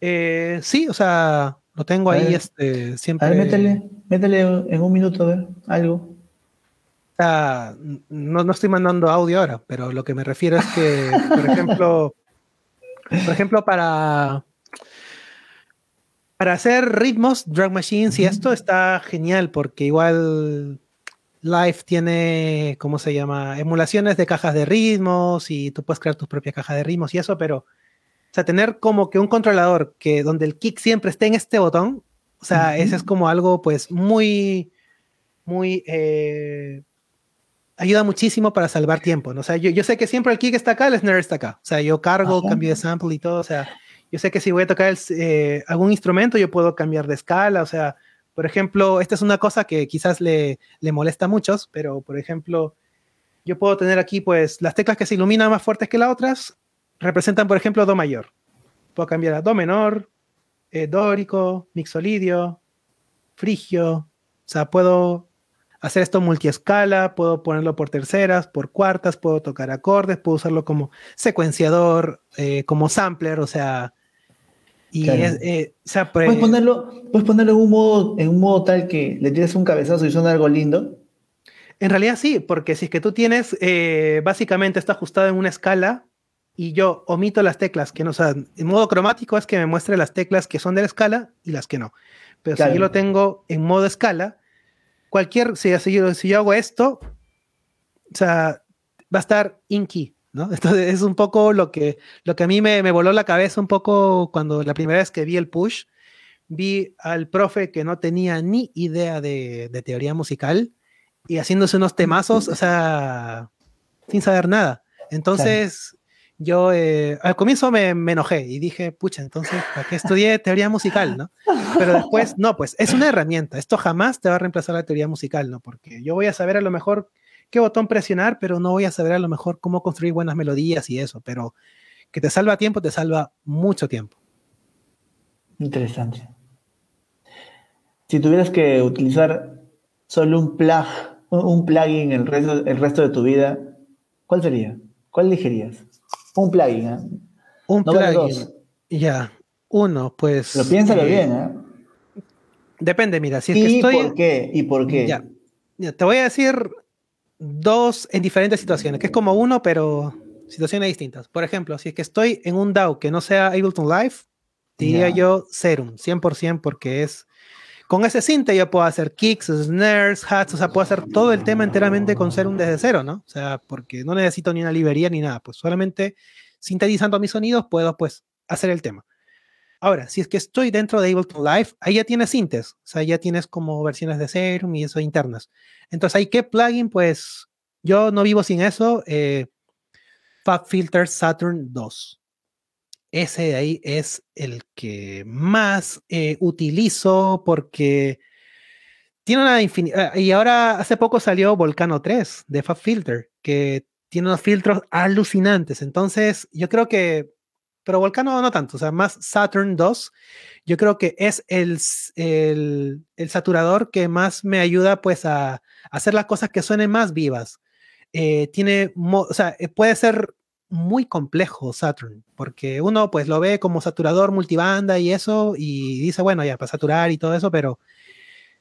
Eh, sí, o sea, lo tengo ahí este, siempre. A ver, métele, métele en un minuto a ver, algo. O sea, no, no estoy mandando audio ahora, pero lo que me refiero es que, por ejemplo, por ejemplo, para, para hacer ritmos, drag machines y esto está genial porque igual Live tiene, ¿cómo se llama? Emulaciones de cajas de ritmos y tú puedes crear tus propias cajas de ritmos y eso, pero, o sea, tener como que un controlador que donde el kick siempre esté en este botón, o sea, ese es como algo, pues, muy, muy, eh, ayuda muchísimo para salvar tiempo, ¿no? O sea, yo, yo, sé que siempre el kick está acá, el snare está acá, o sea, yo cargo, cambio de sample y todo, o sea, yo sé que si voy a tocar eh, algún instrumento, yo puedo cambiar de escala, o sea, por ejemplo, esta es una cosa que quizás le, le molesta a muchos, pero por ejemplo, yo puedo tener aquí pues las teclas que se iluminan más fuertes que las otras, representan por ejemplo Do mayor. Puedo cambiar a Do menor, eh, dórico, mixolidio, frigio, o sea, puedo hacer esto multiescala, puedo ponerlo por terceras, por cuartas, puedo tocar acordes, puedo usarlo como secuenciador, eh, como sampler, o sea, y eh, ¿Puedes, ponerlo, puedes ponerlo en un modo, en un modo tal que le tires un cabezazo y suena algo lindo. En realidad sí, porque si es que tú tienes, eh, básicamente está ajustado en una escala y yo omito las teclas que no son, en modo cromático es que me muestre las teclas que son de la escala y las que no. Pero si yo lo tengo en modo escala, cualquier, si, si, yo, si yo hago esto, o sea, va a estar inky, ¿no? <laughs> Entonces es un poco lo que, lo que a mí me, me, voló la cabeza un poco cuando la primera vez que vi el push, vi al profe que no tenía ni idea de, de teoría musical y haciéndose unos temazos, o sea, sin saber nada. Entonces, yo eh, al comienzo me, me, enojé y dije, pucha, entonces, ¿para qué estudié teoría musical, no? Pero después, no, pues es una herramienta. Esto jamás te va a reemplazar la teoría musical, ¿no? Porque yo voy a saber a lo mejor qué botón presionar, pero no voy a saber a lo mejor cómo construir buenas melodías y eso. Pero que te salva tiempo, te salva mucho tiempo. Interesante. Si tuvieras que utilizar solo un plug, un plugin el resto, el resto de tu vida, ¿cuál sería? ¿Cuál elegirías? Un plugin, ¿eh? Un plugin. Ya, uno, pues. Pero piénsalo eh, bien, ¿eh? Depende, mira, si es que estoy. ¿Y por qué? ¿Y por qué? Ya, te voy a decir dos en diferentes situaciones, que es como uno, pero situaciones distintas. Por ejemplo, si es que estoy en un DAO que no sea Ableton Live, diría yo Serum, 100%, porque es. Con ese sinte yo puedo hacer kicks, snares, hats, o sea, puedo hacer todo el tema enteramente con Serum desde cero, ¿no? O sea, porque no necesito ni una librería ni nada, pues solamente sintetizando mis sonidos puedo pues hacer el tema. Ahora, si es que estoy dentro de Ableton Live, ahí ya tienes sintes, o sea, ya tienes como versiones de Serum y eso internas. Entonces, ¿hay qué plugin? Pues yo no vivo sin eso. Eh, FabFilter Saturn 2. Ese de ahí es el que más eh, utilizo porque tiene una infinidad. Ah, y ahora hace poco salió Volcano 3 de FabFilter, que tiene unos filtros alucinantes. Entonces, yo creo que pero Volcano no tanto, o sea, más Saturn 2, yo creo que es el, el, saturador que más me ayuda pues a, hacer las cosas que suenen más vivas. Eh, tiene, o sea, eh, puede ser muy complejo Saturn, porque uno pues lo ve como saturador multibanda y eso, y dice, bueno, ya para saturar y todo eso, pero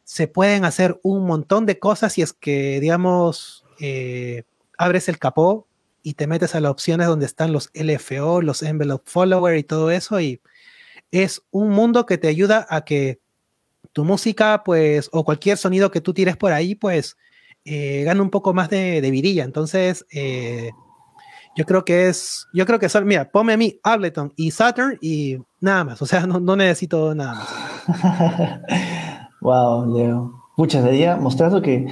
se pueden hacer un montón de cosas si es que, digamos, eh, abres el capó y te metes a las opciones donde están los LFO, los envelope follower y todo eso y es un mundo que te ayuda a que tu música, pues, o cualquier sonido que tú tires por ahí, pues, eh, gane un poco más de, de vidilla. Entonces, eh, yo creo que es, yo creo que son, mira, ponme a mí Ableton y Saturn y nada más, o sea, no, no necesito nada más. <laughs> wow, Leo. Muchas gracias, mostrando que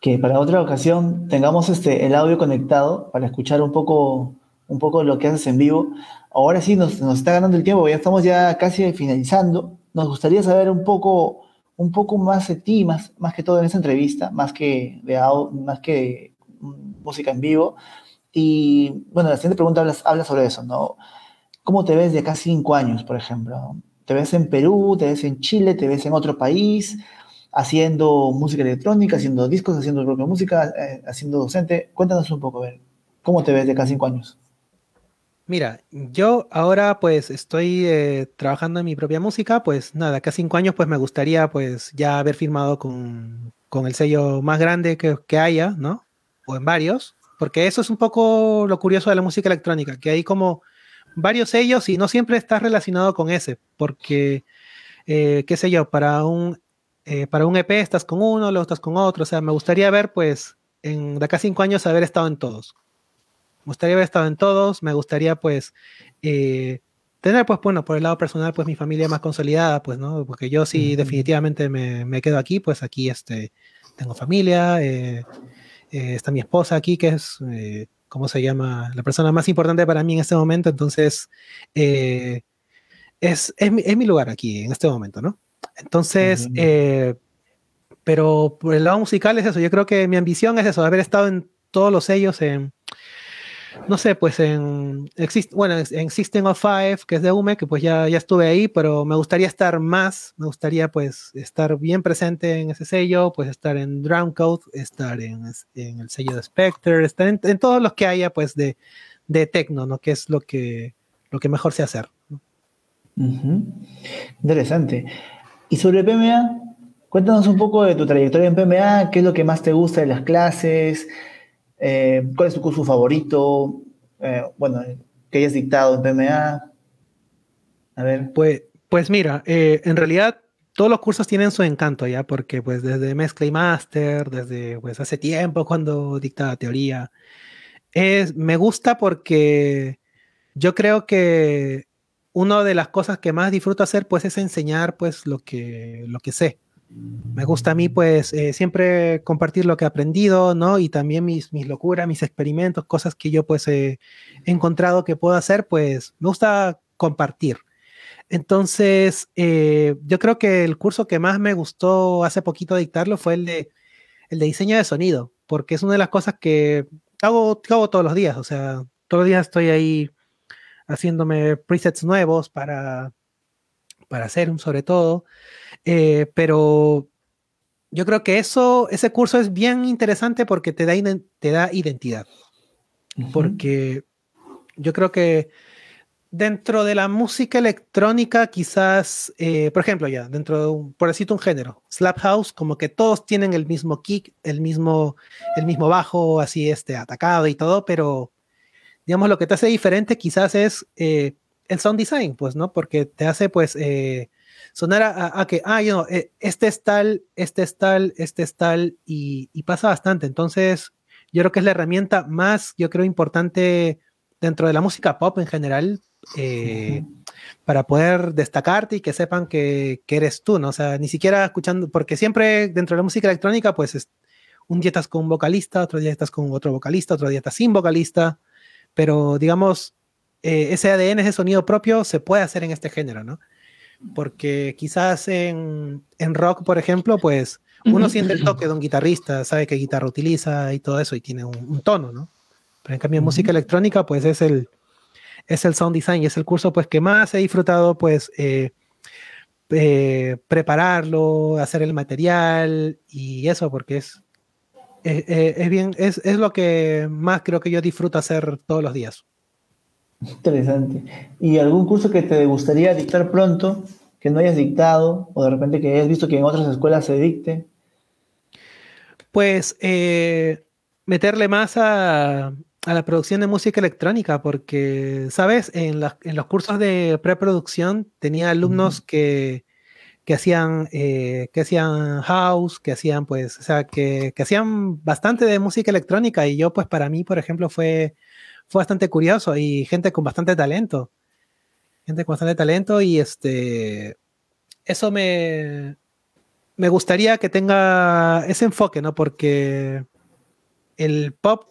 que para otra ocasión tengamos este, el audio conectado para escuchar un poco, un poco lo que haces en vivo. Ahora sí nos, nos está ganando el tiempo, ya estamos ya casi finalizando. Nos gustaría saber un poco, un poco más de ti, más, más que todo en esta entrevista, más que de, más que música en vivo. Y bueno, la siguiente pregunta habla, habla sobre eso, ¿no? ¿Cómo te ves de acá cinco años, por ejemplo? ¿Te ves en Perú? ¿Te ves en Chile? ¿Te ves en otro país? Haciendo música electrónica, haciendo discos, haciendo propia música, eh, haciendo docente. Cuéntanos un poco, ver, ¿cómo te ves de cada cinco años? Mira, yo ahora pues estoy eh, trabajando en mi propia música, pues nada, acá cinco años pues me gustaría pues ya haber firmado con, con el sello más grande que, que, haya, ¿no? O en varios, porque eso es un poco lo curioso de la música electrónica, que hay como varios sellos y no siempre está relacionado con ese, porque, eh, qué sé yo, para un eh, para un EP estás con uno, luego estás con otro. O sea, me gustaría ver, pues, en, de acá a cinco años haber estado en todos. Me gustaría haber estado en todos. Me gustaría, pues, eh, tener, pues, bueno, por el lado personal, pues, mi familia más consolidada, pues, ¿no? Porque yo sí, definitivamente me, me, quedo aquí, pues, aquí, este, tengo familia, eh, está mi esposa aquí, que es, ¿cómo se llama? La persona más importante para mí en este momento. Entonces, es, es, es mi lugar aquí, en este momento, ¿no? Entonces, eh, pero por el lado musical es eso. Yo creo que mi ambición es eso, haber estado en todos los sellos. En, no sé, pues en, bueno, en System of Five, que es de UME, que pues ya, ya estuve ahí, pero me gustaría estar más, me gustaría pues estar bien presente en ese sello, pues estar en Drown Code, estar en, en, el sello de Spectre, estar en, todos los que haya pues de, de Tecno, ¿no? Que es lo que, lo que mejor sé hacer. Interesante. Y sobre PMA, cuéntanos un poco de tu trayectoria en PMA, qué es lo que más te gusta de las clases, eh, ¿Cuál es tu curso favorito? Eh, bueno, que hayas dictado en PMA. A ver. Pues, pues mira, eh, en realidad todos los cursos tienen su encanto ya, porque pues desde mezcla y máster, desde pues hace tiempo cuando dictaba teoría, es, me gusta porque yo creo que una de las cosas que más disfruto hacer pues es enseñar pues lo que, lo que sé. Me gusta a mí, pues, eh, siempre compartir lo que he aprendido, ¿no? Y también mis, mis locuras, mis experimentos, cosas que yo, pues, he encontrado que puedo hacer, pues, me gusta compartir. Entonces, eh, yo creo que el curso que más me gustó hace poquito dictarlo fue el de, el de diseño de sonido, porque es una de las cosas que hago, hago todos los días, o sea, todos los días estoy ahí haciéndome presets nuevos para, para hacer un sobre todo. Eh, pero yo creo que eso, ese curso es bien interesante porque te da, te da identidad. Porque yo creo que dentro de la música electrónica, quizás, eh, por ejemplo, ya, dentro de un, por decirte un género, Slap House, como que todos tienen el mismo kick, el mismo, el mismo bajo, así este, atacado y todo, pero digamos lo que te hace diferente quizás es eh, el sound design, pues, ¿no? Porque te hace, pues, sonar a, que, ah, yo eh, este es tal, este es tal, este es tal, y, pasa bastante. Entonces, yo creo que es la herramienta más, yo creo, importante dentro de la música pop en general, eh, para poder destacarte y que sepan que, eres tú, ¿no? O sea, ni siquiera escuchando, porque siempre dentro de la música electrónica, pues un día estás con un vocalista, otro día estás con otro vocalista, otro día estás sin vocalista, pero digamos, eh, ese ADN, ese sonido propio se puede hacer en este género, ¿no? porque quizás en, rock, por ejemplo, pues uno siente el toque de un guitarrista, sabe qué guitarra utiliza y todo eso y tiene un, tono, ¿no? Pero en cambio en música electrónica, pues es el, es el sound design y es el curso pues que más he disfrutado, pues eh, eh, prepararlo, hacer el material y eso, porque es, eh, es, bien, es, es lo que más creo que yo disfruto hacer todos los días. Interesante. ¿Y algún curso que te gustaría dictar pronto, que no hayas dictado, o de repente que hayas visto que en otras escuelas se dicte? Pues eh, meterle más a, la producción de música electrónica, porque, ¿sabes? En, los cursos de preproducción tenía alumnos que, hacían, eh, que hacían house, que hacían, pues, o sea, que, que hacían bastante de música electrónica, y yo, pues, para mí, por ejemplo, fue fue bastante curioso y gente con bastante talento. Gente con bastante talento y este, eso me, me gustaría que tenga ese enfoque, ¿no? Porque el pop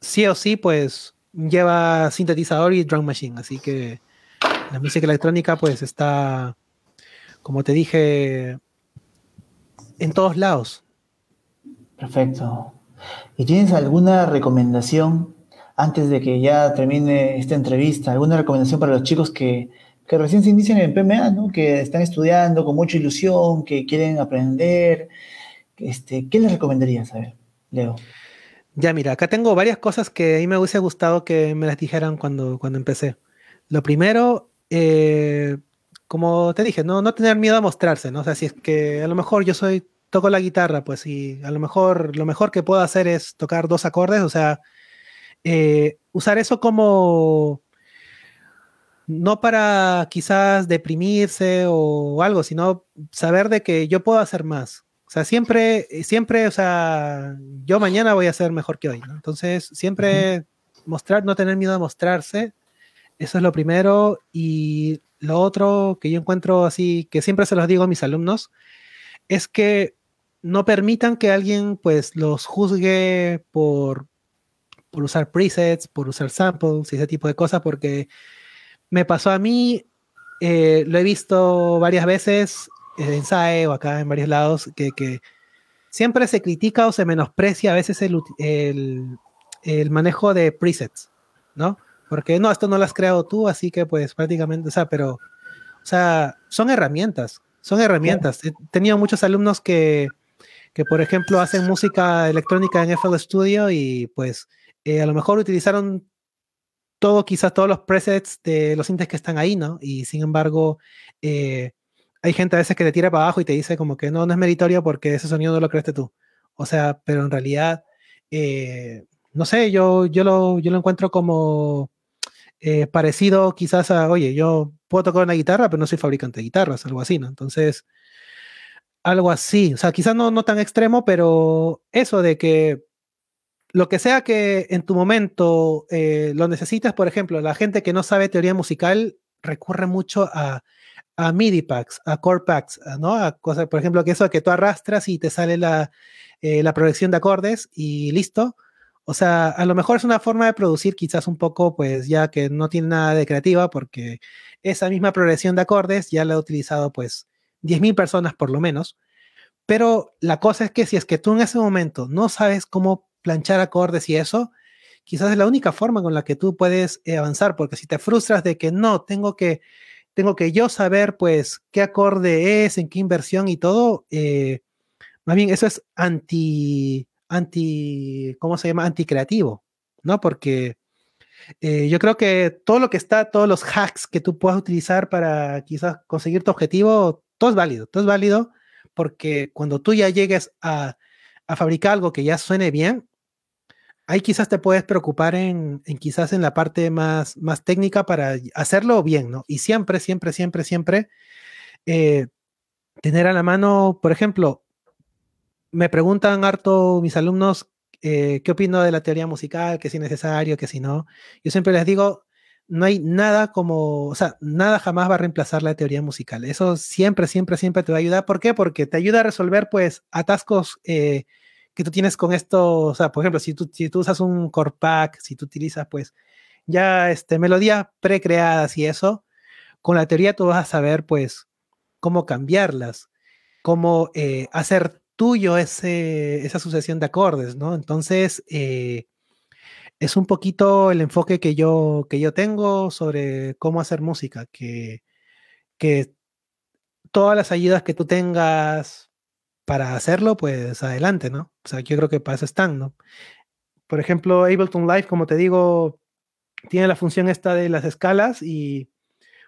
sí o sí, pues lleva sintetizador y drum machine, así que la música electrónica pues está, como te dije, en todos lados. Perfecto. ¿Y tienes alguna recomendación antes de que ya termine esta entrevista, alguna recomendación para los chicos que, recién se inician en PMA, ¿no? que están estudiando con mucha ilusión, que quieren aprender? Este, ¿Qué les recomendarías, a ver, Leo? Ya, mira, acá tengo varias cosas que a mí me hubiese gustado que me las dijeran cuando, cuando empecé. Lo primero, eh, como te dije, no, no tener miedo a mostrarse, ¿no? O sea, si es que a lo mejor yo soy, toco la guitarra, pues y a lo mejor lo mejor que puedo hacer es tocar dos acordes, o sea, eh, usar eso como no para quizás deprimirse o algo, sino saber de que yo puedo hacer más. O sea, siempre, siempre, o sea, yo mañana voy a ser mejor que hoy, Entonces, siempre mostrar, no tener miedo a mostrarse, eso es lo primero. Y lo otro que yo encuentro así, que siempre se los digo a mis alumnos, es que no permitan que alguien pues los juzgue por, por usar presets, por usar samples y ese tipo de cosas, porque me pasó a mí, eh, lo he visto varias veces en SAE o acá en varios lados, que, que siempre se critica o se menosprecia a veces el, el, el, manejo de presets. ¿no? Porque no, esto no lo has creado tú, así que pues prácticamente, o sea, pero, o sea, son herramientas, son herramientas. He tenido muchos alumnos que, que, por ejemplo, hacen música electrónica en FL Studio y pues eh, a lo mejor utilizaron todo, quizás todos los presets de los sintes que están ahí, ¿no? Y sin embargo, eh, hay gente a veces que te tira para abajo y te dice como que no, no es meritorio porque ese sonido no lo creaste tú. O sea, pero en realidad, eh, no sé, yo, yo, lo, yo lo encuentro como parecido quizás a, oye, yo puedo tocar una guitarra, pero no soy fabricante de guitarras, algo así, ¿no? Entonces, algo así, o sea, quizás no, no tan extremo, pero eso de que lo que sea que en tu momento eh, lo necesitas, por ejemplo, la gente que no sabe teoría musical recurre mucho a, a MIDI packs, a core packs, ¿no? A cosas, por ejemplo, que eso que tú arrastras y te sale la, eh, la progresión de acordes y listo. O sea, a lo mejor es una forma de producir quizás un poco, pues ya que no tiene nada de creativa, porque esa misma progresión de acordes ya la ha utilizado pues 10.000 personas por lo menos. Pero la cosa es que si es que tú en ese momento no sabes cómo planchar acordes y eso, quizás es la única forma con la que tú puedes eh, avanzar, porque si te frustras de que no, tengo que, tengo que yo saber pues qué acorde es, en qué inversión y todo, eh, más bien eso es anti, anti, ¿cómo se llama? Anticreativo, ¿no? Porque eh, yo creo que todo lo que está, todos los hacks que tú puedas utilizar para quizás conseguir tu objetivo, todo es válido, todo es válido porque cuando tú ya llegues a, a fabricar algo que ya suene bien, ahí quizás te puedes preocupar en, quizás en la parte más, más técnica para hacerlo bien, ¿no? Y siempre, siempre, siempre, siempre eh, tener a la mano, por ejemplo, me preguntan harto mis alumnos eh, qué opino de la teoría musical, que si es necesario, que si no. Yo siempre les digo, no hay nada como, o sea, nada jamás va a reemplazar la teoría musical. Eso siempre, siempre, siempre te va a ayudar. ¿Por qué? Porque te ayuda a resolver, pues, atascos eh, que tú tienes con esto, o sea, por ejemplo, si tú, si tú usas un core pack, si tú utilizas pues ya este, melodías precreadas y eso, con la teoría tú vas a saber pues cómo cambiarlas, cómo eh, hacer tuyo esa sucesión de acordes, ¿no? Entonces, eh, es un poquito el enfoque que yo, que yo tengo sobre cómo hacer música, que, que todas las ayudas que tú tengas para hacerlo, pues adelante, ¿no? O sea, yo creo que para eso están, ¿no? Por ejemplo, Ableton Live, como te digo, tiene la función esta de las escalas y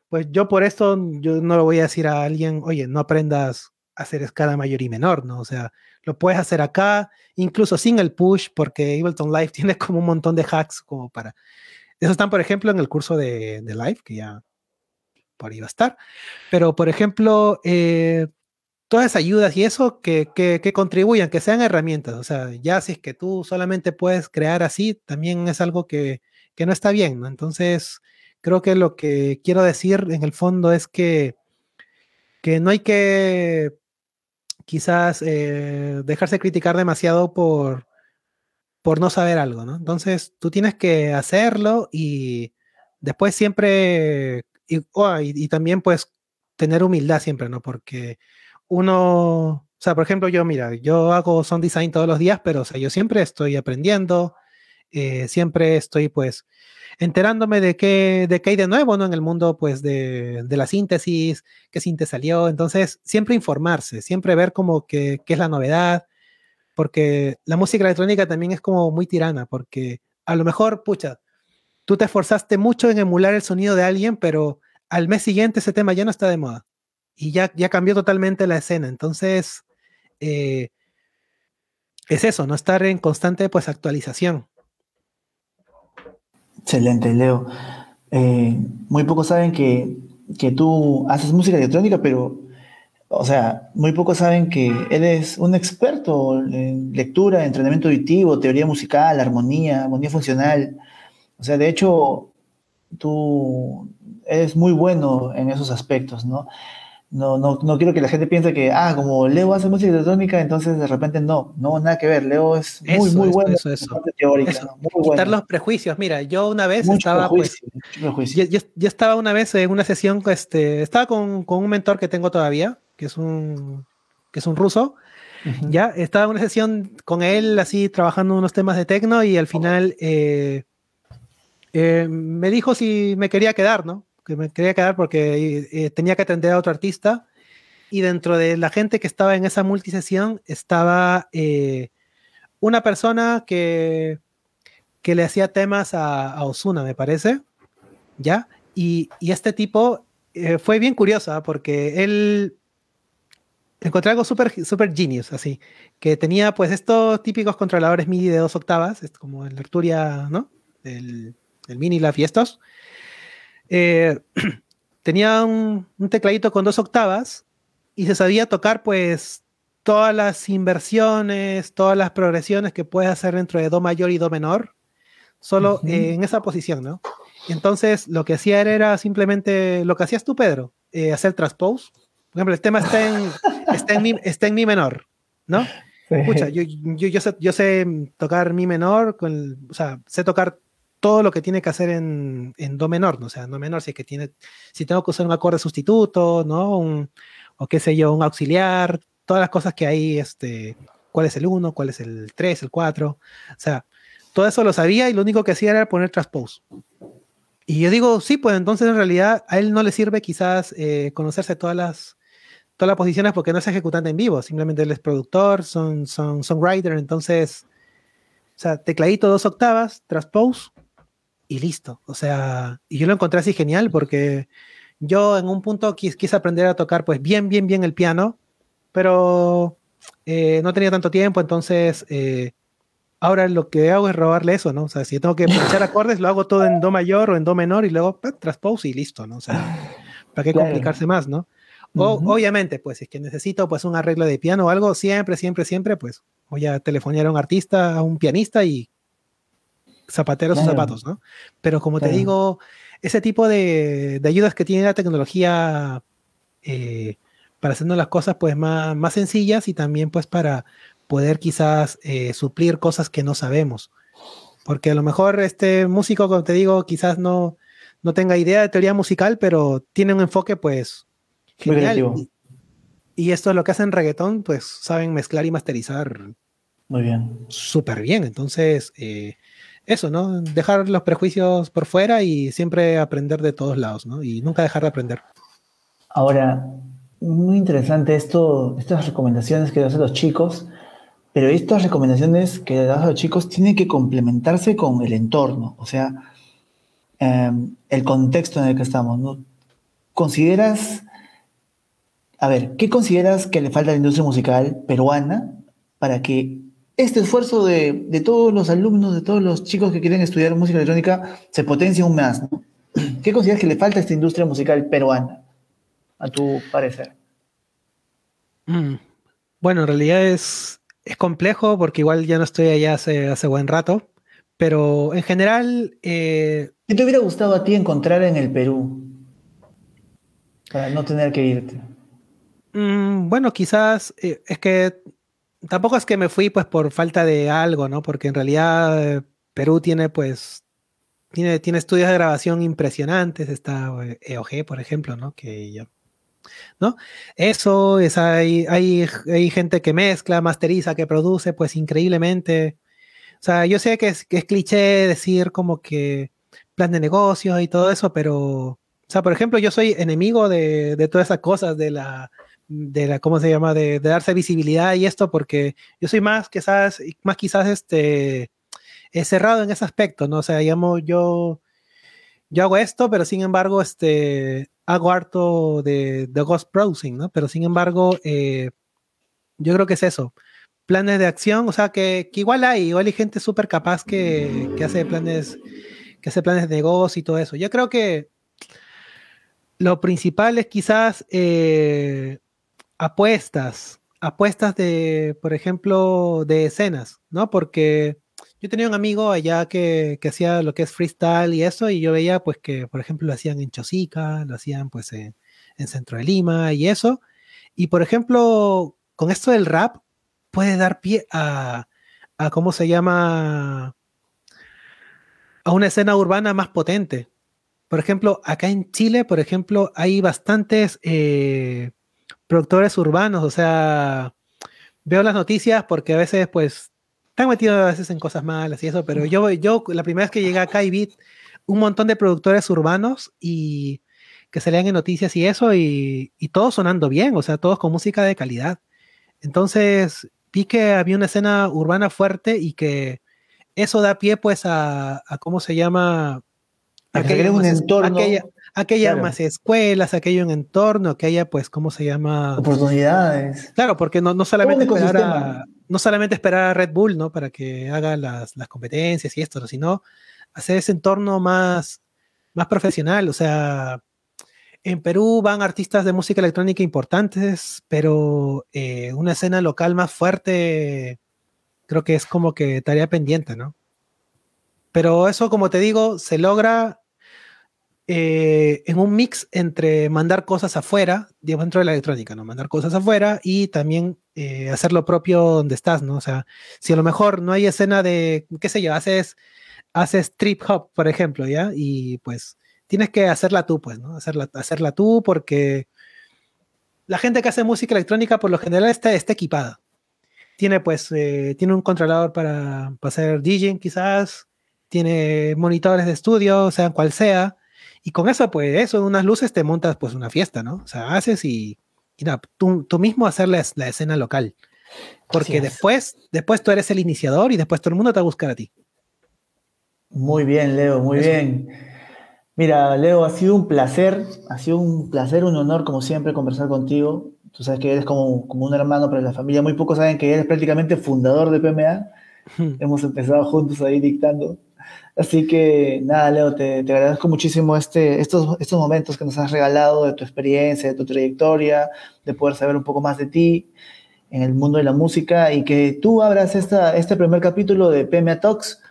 pues yo por esto, yo no lo voy a decir a alguien, oye, no aprendas hacer escala mayor y menor, ¿no? O sea, lo puedes hacer acá, incluso sin el push, porque Ableton Live <laughs> tiene como un montón de hacks como para... Eso están, por ejemplo, en el curso de, de Live, que ya por ahí va a estar. Pero, por ejemplo, eh, todas esas ayudas y eso que, que, contribuyan, que sean herramientas. O sea, ya si es que tú solamente puedes crear así, también es algo que, que no está bien, ¿no? Entonces, creo que lo que quiero decir en el fondo es que, que no hay que quizás eh, dejarse criticar demasiado por, por no saber algo, ¿no? Entonces, tú tienes que hacerlo y después siempre, y, oh, y también pues tener humildad siempre, ¿no? Porque uno, o sea, por ejemplo, yo, mira, yo hago sound design todos los días, pero, o sea, yo siempre estoy aprendiendo, eh, siempre estoy, pues, enterándome de qué, de qué hay de nuevo, ¿no? En el mundo, pues, de, de la síntesis, qué síntesis salió. Entonces, siempre informarse, siempre ver como que, qué es la novedad, porque la música electrónica también es como muy tirana, porque a lo mejor, pucha, tú te esforzaste mucho en emular el sonido de alguien, pero al mes siguiente ese tema ya no está de moda y ya, ya cambió totalmente la escena. Entonces, eh, es eso, no estar en constante pues actualización. Excelente, Leo. Eh, muy pocos saben que, que, tú haces música electrónica, pero, o sea, muy pocos saben que eres un experto en lectura, entrenamiento auditivo, teoría musical, armonía, armonía funcional. O sea, de hecho, tú eres muy bueno en esos aspectos, ¿no? No, no, no quiero que la gente piense que, ah, como Leo hace música electrónica, entonces de repente no, no, nada que ver. Leo es muy, muy bueno. Eso, eso. Teórica, Quitar los prejuicios. Mira, yo una vez estaba, pues, yo, yo, estaba una vez en una sesión, este, estaba con, con, un mentor que tengo todavía, que es un, que es un ruso. Ya, estaba en una sesión con él, así, trabajando unos temas de tecno y al final, eh, eh, me dijo si me quería quedar, ¿no? Que me quería quedar porque eh, tenía que atender a otro artista. Y dentro de la gente que estaba en esa multisesión estaba eh, una persona que, que le hacía temas a, Osuna, me parece. ¿Ya? Y, y este tipo fue bien curiosa porque él encontré algo súper super genius, así, que tenía pues estos típicos controladores MIDI de dos octavas, como el Arturia, ¿no? El, el MINI la Fiestos. Eh, <clears throat> tenía un, un, tecladito con dos octavas y se sabía tocar pues todas las inversiones, todas las progresiones que puedes hacer dentro de Do mayor y Do menor, solo uh -huh. eh, en esa posición, ¿no? Entonces lo que hacía era simplemente lo que hacías tú, Pedro, eh, hacer transpose por ejemplo, el tema está en, <laughs> está en, mi, está en mi menor, ¿no? Sí. Pucha, yo, yo, yo, sé, yo, sé, tocar mi menor, con el, o sea, sé tocar todo lo que tiene que hacer en, en, do menor, ¿no? o sea, do menor, si es que tiene, si tengo que usar un acorde sustituto, ¿no? Un, o qué sé yo, un auxiliar, todas las cosas que hay, este, cuál es el 1, cuál es el 3, el 4, o sea, todo eso lo sabía y lo único que hacía era poner transpose. Y yo digo, sí, pues entonces en realidad a él no le sirve quizás eh, conocerse todas las, todas las posiciones porque no es ejecutante en vivo, simplemente él es productor, son, son songwriter, entonces, o sea, tecladito dos octavas, transpose y listo. O sea, y yo lo encontré así genial porque yo en un punto quis, quise aprender a tocar pues bien, bien, bien el piano, pero eh, no tenía tanto tiempo, entonces eh, ahora lo que hago es robarle eso, ¿no? O sea, si tengo que echar acordes, lo hago todo en do mayor o en do menor y luego pues, transpose y listo, ¿no? O sea, <sighs> ¿para qué complicarse más, no? O, uh -huh. Obviamente, pues, si es que necesito pues un arreglo de piano o algo, siempre, siempre, siempre, pues voy a telefonear a un artista, a un pianista y zapatero claro. sus zapatos, ¿no? Pero como claro. te digo, ese tipo de, de, ayudas que tiene la tecnología eh, para hacernos las cosas pues más, más sencillas y también pues para poder quizás eh, suplir cosas que no sabemos. Porque a lo mejor este músico, como te digo, quizás no, no tenga idea de teoría musical, pero tiene un enfoque pues Genial. Y, y, esto es lo que hacen reggaetón, pues saben mezclar y masterizar. Muy bien. Súper bien. Entonces, eh, eso, ¿no? Dejar los prejuicios por fuera y siempre aprender de todos lados, ¿no? Y nunca dejar de aprender. Ahora, muy interesante esto, estas recomendaciones que a los chicos, pero estas recomendaciones que das a los chicos tienen que complementarse con el entorno, o sea, eh, el contexto en el que estamos, ¿no? ¿Consideras a ver, ¿qué consideras que le falta a la industria musical peruana para que este esfuerzo de, de, todos los alumnos, de todos los chicos que quieren estudiar música electrónica, se potencie aún más? ¿no? <clears throat> ¿Qué consideras que le falta a esta industria musical peruana, a tu parecer? Mm. Bueno, en realidad es, es complejo porque igual ya no estoy allá hace, hace buen rato, pero en general... Eh... ¿Qué te hubiera gustado a ti encontrar en el Perú para no tener que irte? Mm, bueno, quizás eh, es que tampoco es que me fui pues por falta de algo, ¿no? Porque en realidad eh, Perú tiene pues tiene, estudios de grabación impresionantes, está EOG, eh, por ejemplo, ¿no? Que ya, ¿no? Eso es hay, hay, hay gente que mezcla, masteriza, que produce pues increíblemente. O sea, yo sé que es, que cliché decir como que plan de negocio y todo eso, pero, o sea, por ejemplo, yo soy enemigo de, de todas esas cosas de la de la, ¿cómo se llama? De, darse visibilidad y esto, porque yo soy más quizás, más quizás este, cerrado en ese aspecto, ¿no? O sea, yo, yo hago esto, pero sin embargo, este, hago harto de, de ghost browsing, ¿no? Pero sin embargo, eh, yo creo que es eso. Planes de acción, o sea, que, que igual hay, igual hay gente súper capaz que, que hace planes, que hace planes de negocio y todo eso. Yo creo que lo principal es quizás eh, apuestas, apuestas de, por ejemplo, de escenas, ¿no? Porque yo tenía un amigo allá que, que, hacía lo que es freestyle y eso, y yo veía pues que, por ejemplo, lo hacían en Chosica, lo hacían pues en, en Centro de Lima y eso. Y por ejemplo, con esto del rap, puede dar pie a, a ¿cómo se llama? A una escena urbana más potente. Por ejemplo, acá en Chile, por ejemplo, hay bastantes eh, productores urbanos, o sea, veo las noticias porque a veces, pues, están metidos a veces en cosas malas y eso, pero yo, yo la primera vez que llegué acá y vi un montón de productores urbanos y que salían en noticias y eso, y, y todos sonando bien, o sea, todos con música de calidad. Entonces, vi que había una escena urbana fuerte y que eso da pie pues a, ¿cómo se llama? A que un entorno. Aquella, más escuelas, aquello en entorno, que haya pues, ¿cómo se llama? Oportunidades. Claro, porque no, no solamente esperar a, no solamente esperar a Red Bull, ¿no? Para que haga las, las competencias y esto, sino hacer ese entorno más, más profesional. O sea, en Perú van artistas de música electrónica importantes, pero eh, una escena local más fuerte creo que es como que tarea pendiente, ¿no? Pero eso, como te digo, se logra eh, en un mix entre mandar cosas afuera, dentro de la electrónica, ¿no? Mandar cosas afuera y también eh, hacer lo propio donde estás, ¿no? O sea, si a lo mejor no hay escena de, qué sé yo, haces, haces trip hop, por ejemplo, ¿ya? Y pues tienes que hacerla tú, pues, ¿no? Hacerla, hacerla tú porque la gente que hace música electrónica por lo general está, está equipada tiene pues, eh, tiene un controlador para, para hacer DJing quizás, tiene monitores de estudio, sean cual sea, y con eso, pues eso, unas luces te montas pues una fiesta, ¿no? O sea, haces y, y tú, tú, mismo hacer la, la escena local. Porque después, después tú eres el iniciador y después todo el mundo te va a buscar a ti. Muy bien, Leo, muy bien. Mira, Leo, ha sido un placer, ha sido un placer, un honor, como siempre, conversar contigo. Tú sabes que eres como, como un hermano para la familia. Muy pocos saben que eres prácticamente fundador de PMA. <laughs> Hemos empezado juntos ahí dictando. Así que nada, Leo, te, te, agradezco muchísimo este, estos, estos momentos que nos has regalado de tu experiencia, de tu trayectoria, de poder saber un poco más de ti en el mundo de la música y que tú abras esta, este primer capítulo de PMA Talks,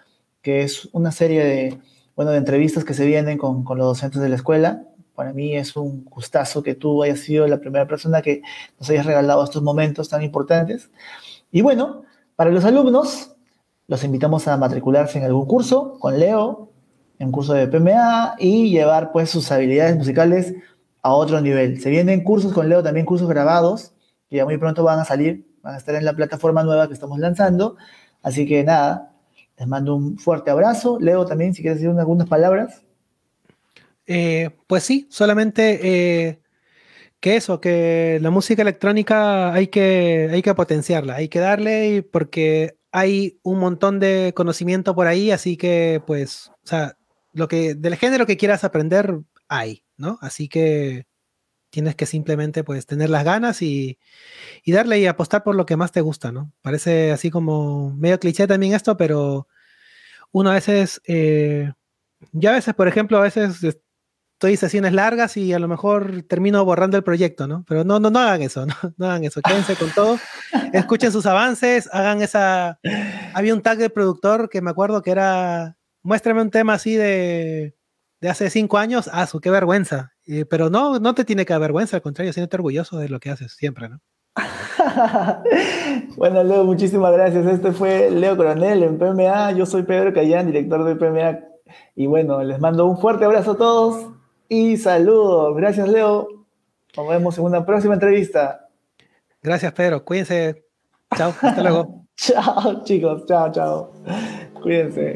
que es una serie de, bueno, de entrevistas que se vienen con, con los docentes de la escuela para mí es un gustazo que tú hayas sido la primera persona que nos hayas regalado estos momentos tan importantes. Y bueno, para los alumnos, los invitamos a matricularse en algún curso con Leo, en curso de PMA, y llevar pues sus habilidades musicales a otro nivel. Se vienen cursos con Leo, también cursos grabados, que ya muy pronto van a salir, van a estar en la plataforma nueva que estamos lanzando. Así que nada, les mando un fuerte abrazo. Leo también, si quieres decir algunas palabras. Eh, pues sí, solamente eh, que eso, que la música electrónica hay que, hay que potenciarla, hay que darle porque hay un montón de conocimiento por ahí, así que pues, o sea, lo que, del género que quieras aprender hay, ¿no? Así que tienes que simplemente pues tener las ganas y, y darle y apostar por lo que más te gusta, ¿no? Parece así como medio cliché también esto, pero uno a veces... Eh, ya a veces, por ejemplo, a veces estoy sesiones largas y a lo mejor termino borrando el proyecto, ¿no? Pero no, no, no hagan eso, <laughs> no, no hagan eso, quédense con todo, escuchen sus avances, hagan esa... Había un tag de productor que me acuerdo que era, muéstrame un tema así de, de hace cinco años, ah, su qué vergüenza. pero no, no te tiene que avergüenza, al contrario, siéntete orgulloso de lo que haces siempre, ¿no? <laughs> bueno, Leo, muchísimas gracias. Este fue Leo Coronel en PMA. Yo soy Pedro Cayán, director de PMA. Y bueno, les mando un fuerte abrazo a todos y saludos. Gracias, Leo. Nos vemos en una próxima entrevista. Gracias, Pedro. Cuídense. Chao. Hasta luego. <laughs> chao, chicos. Chao, chao. Cuídense.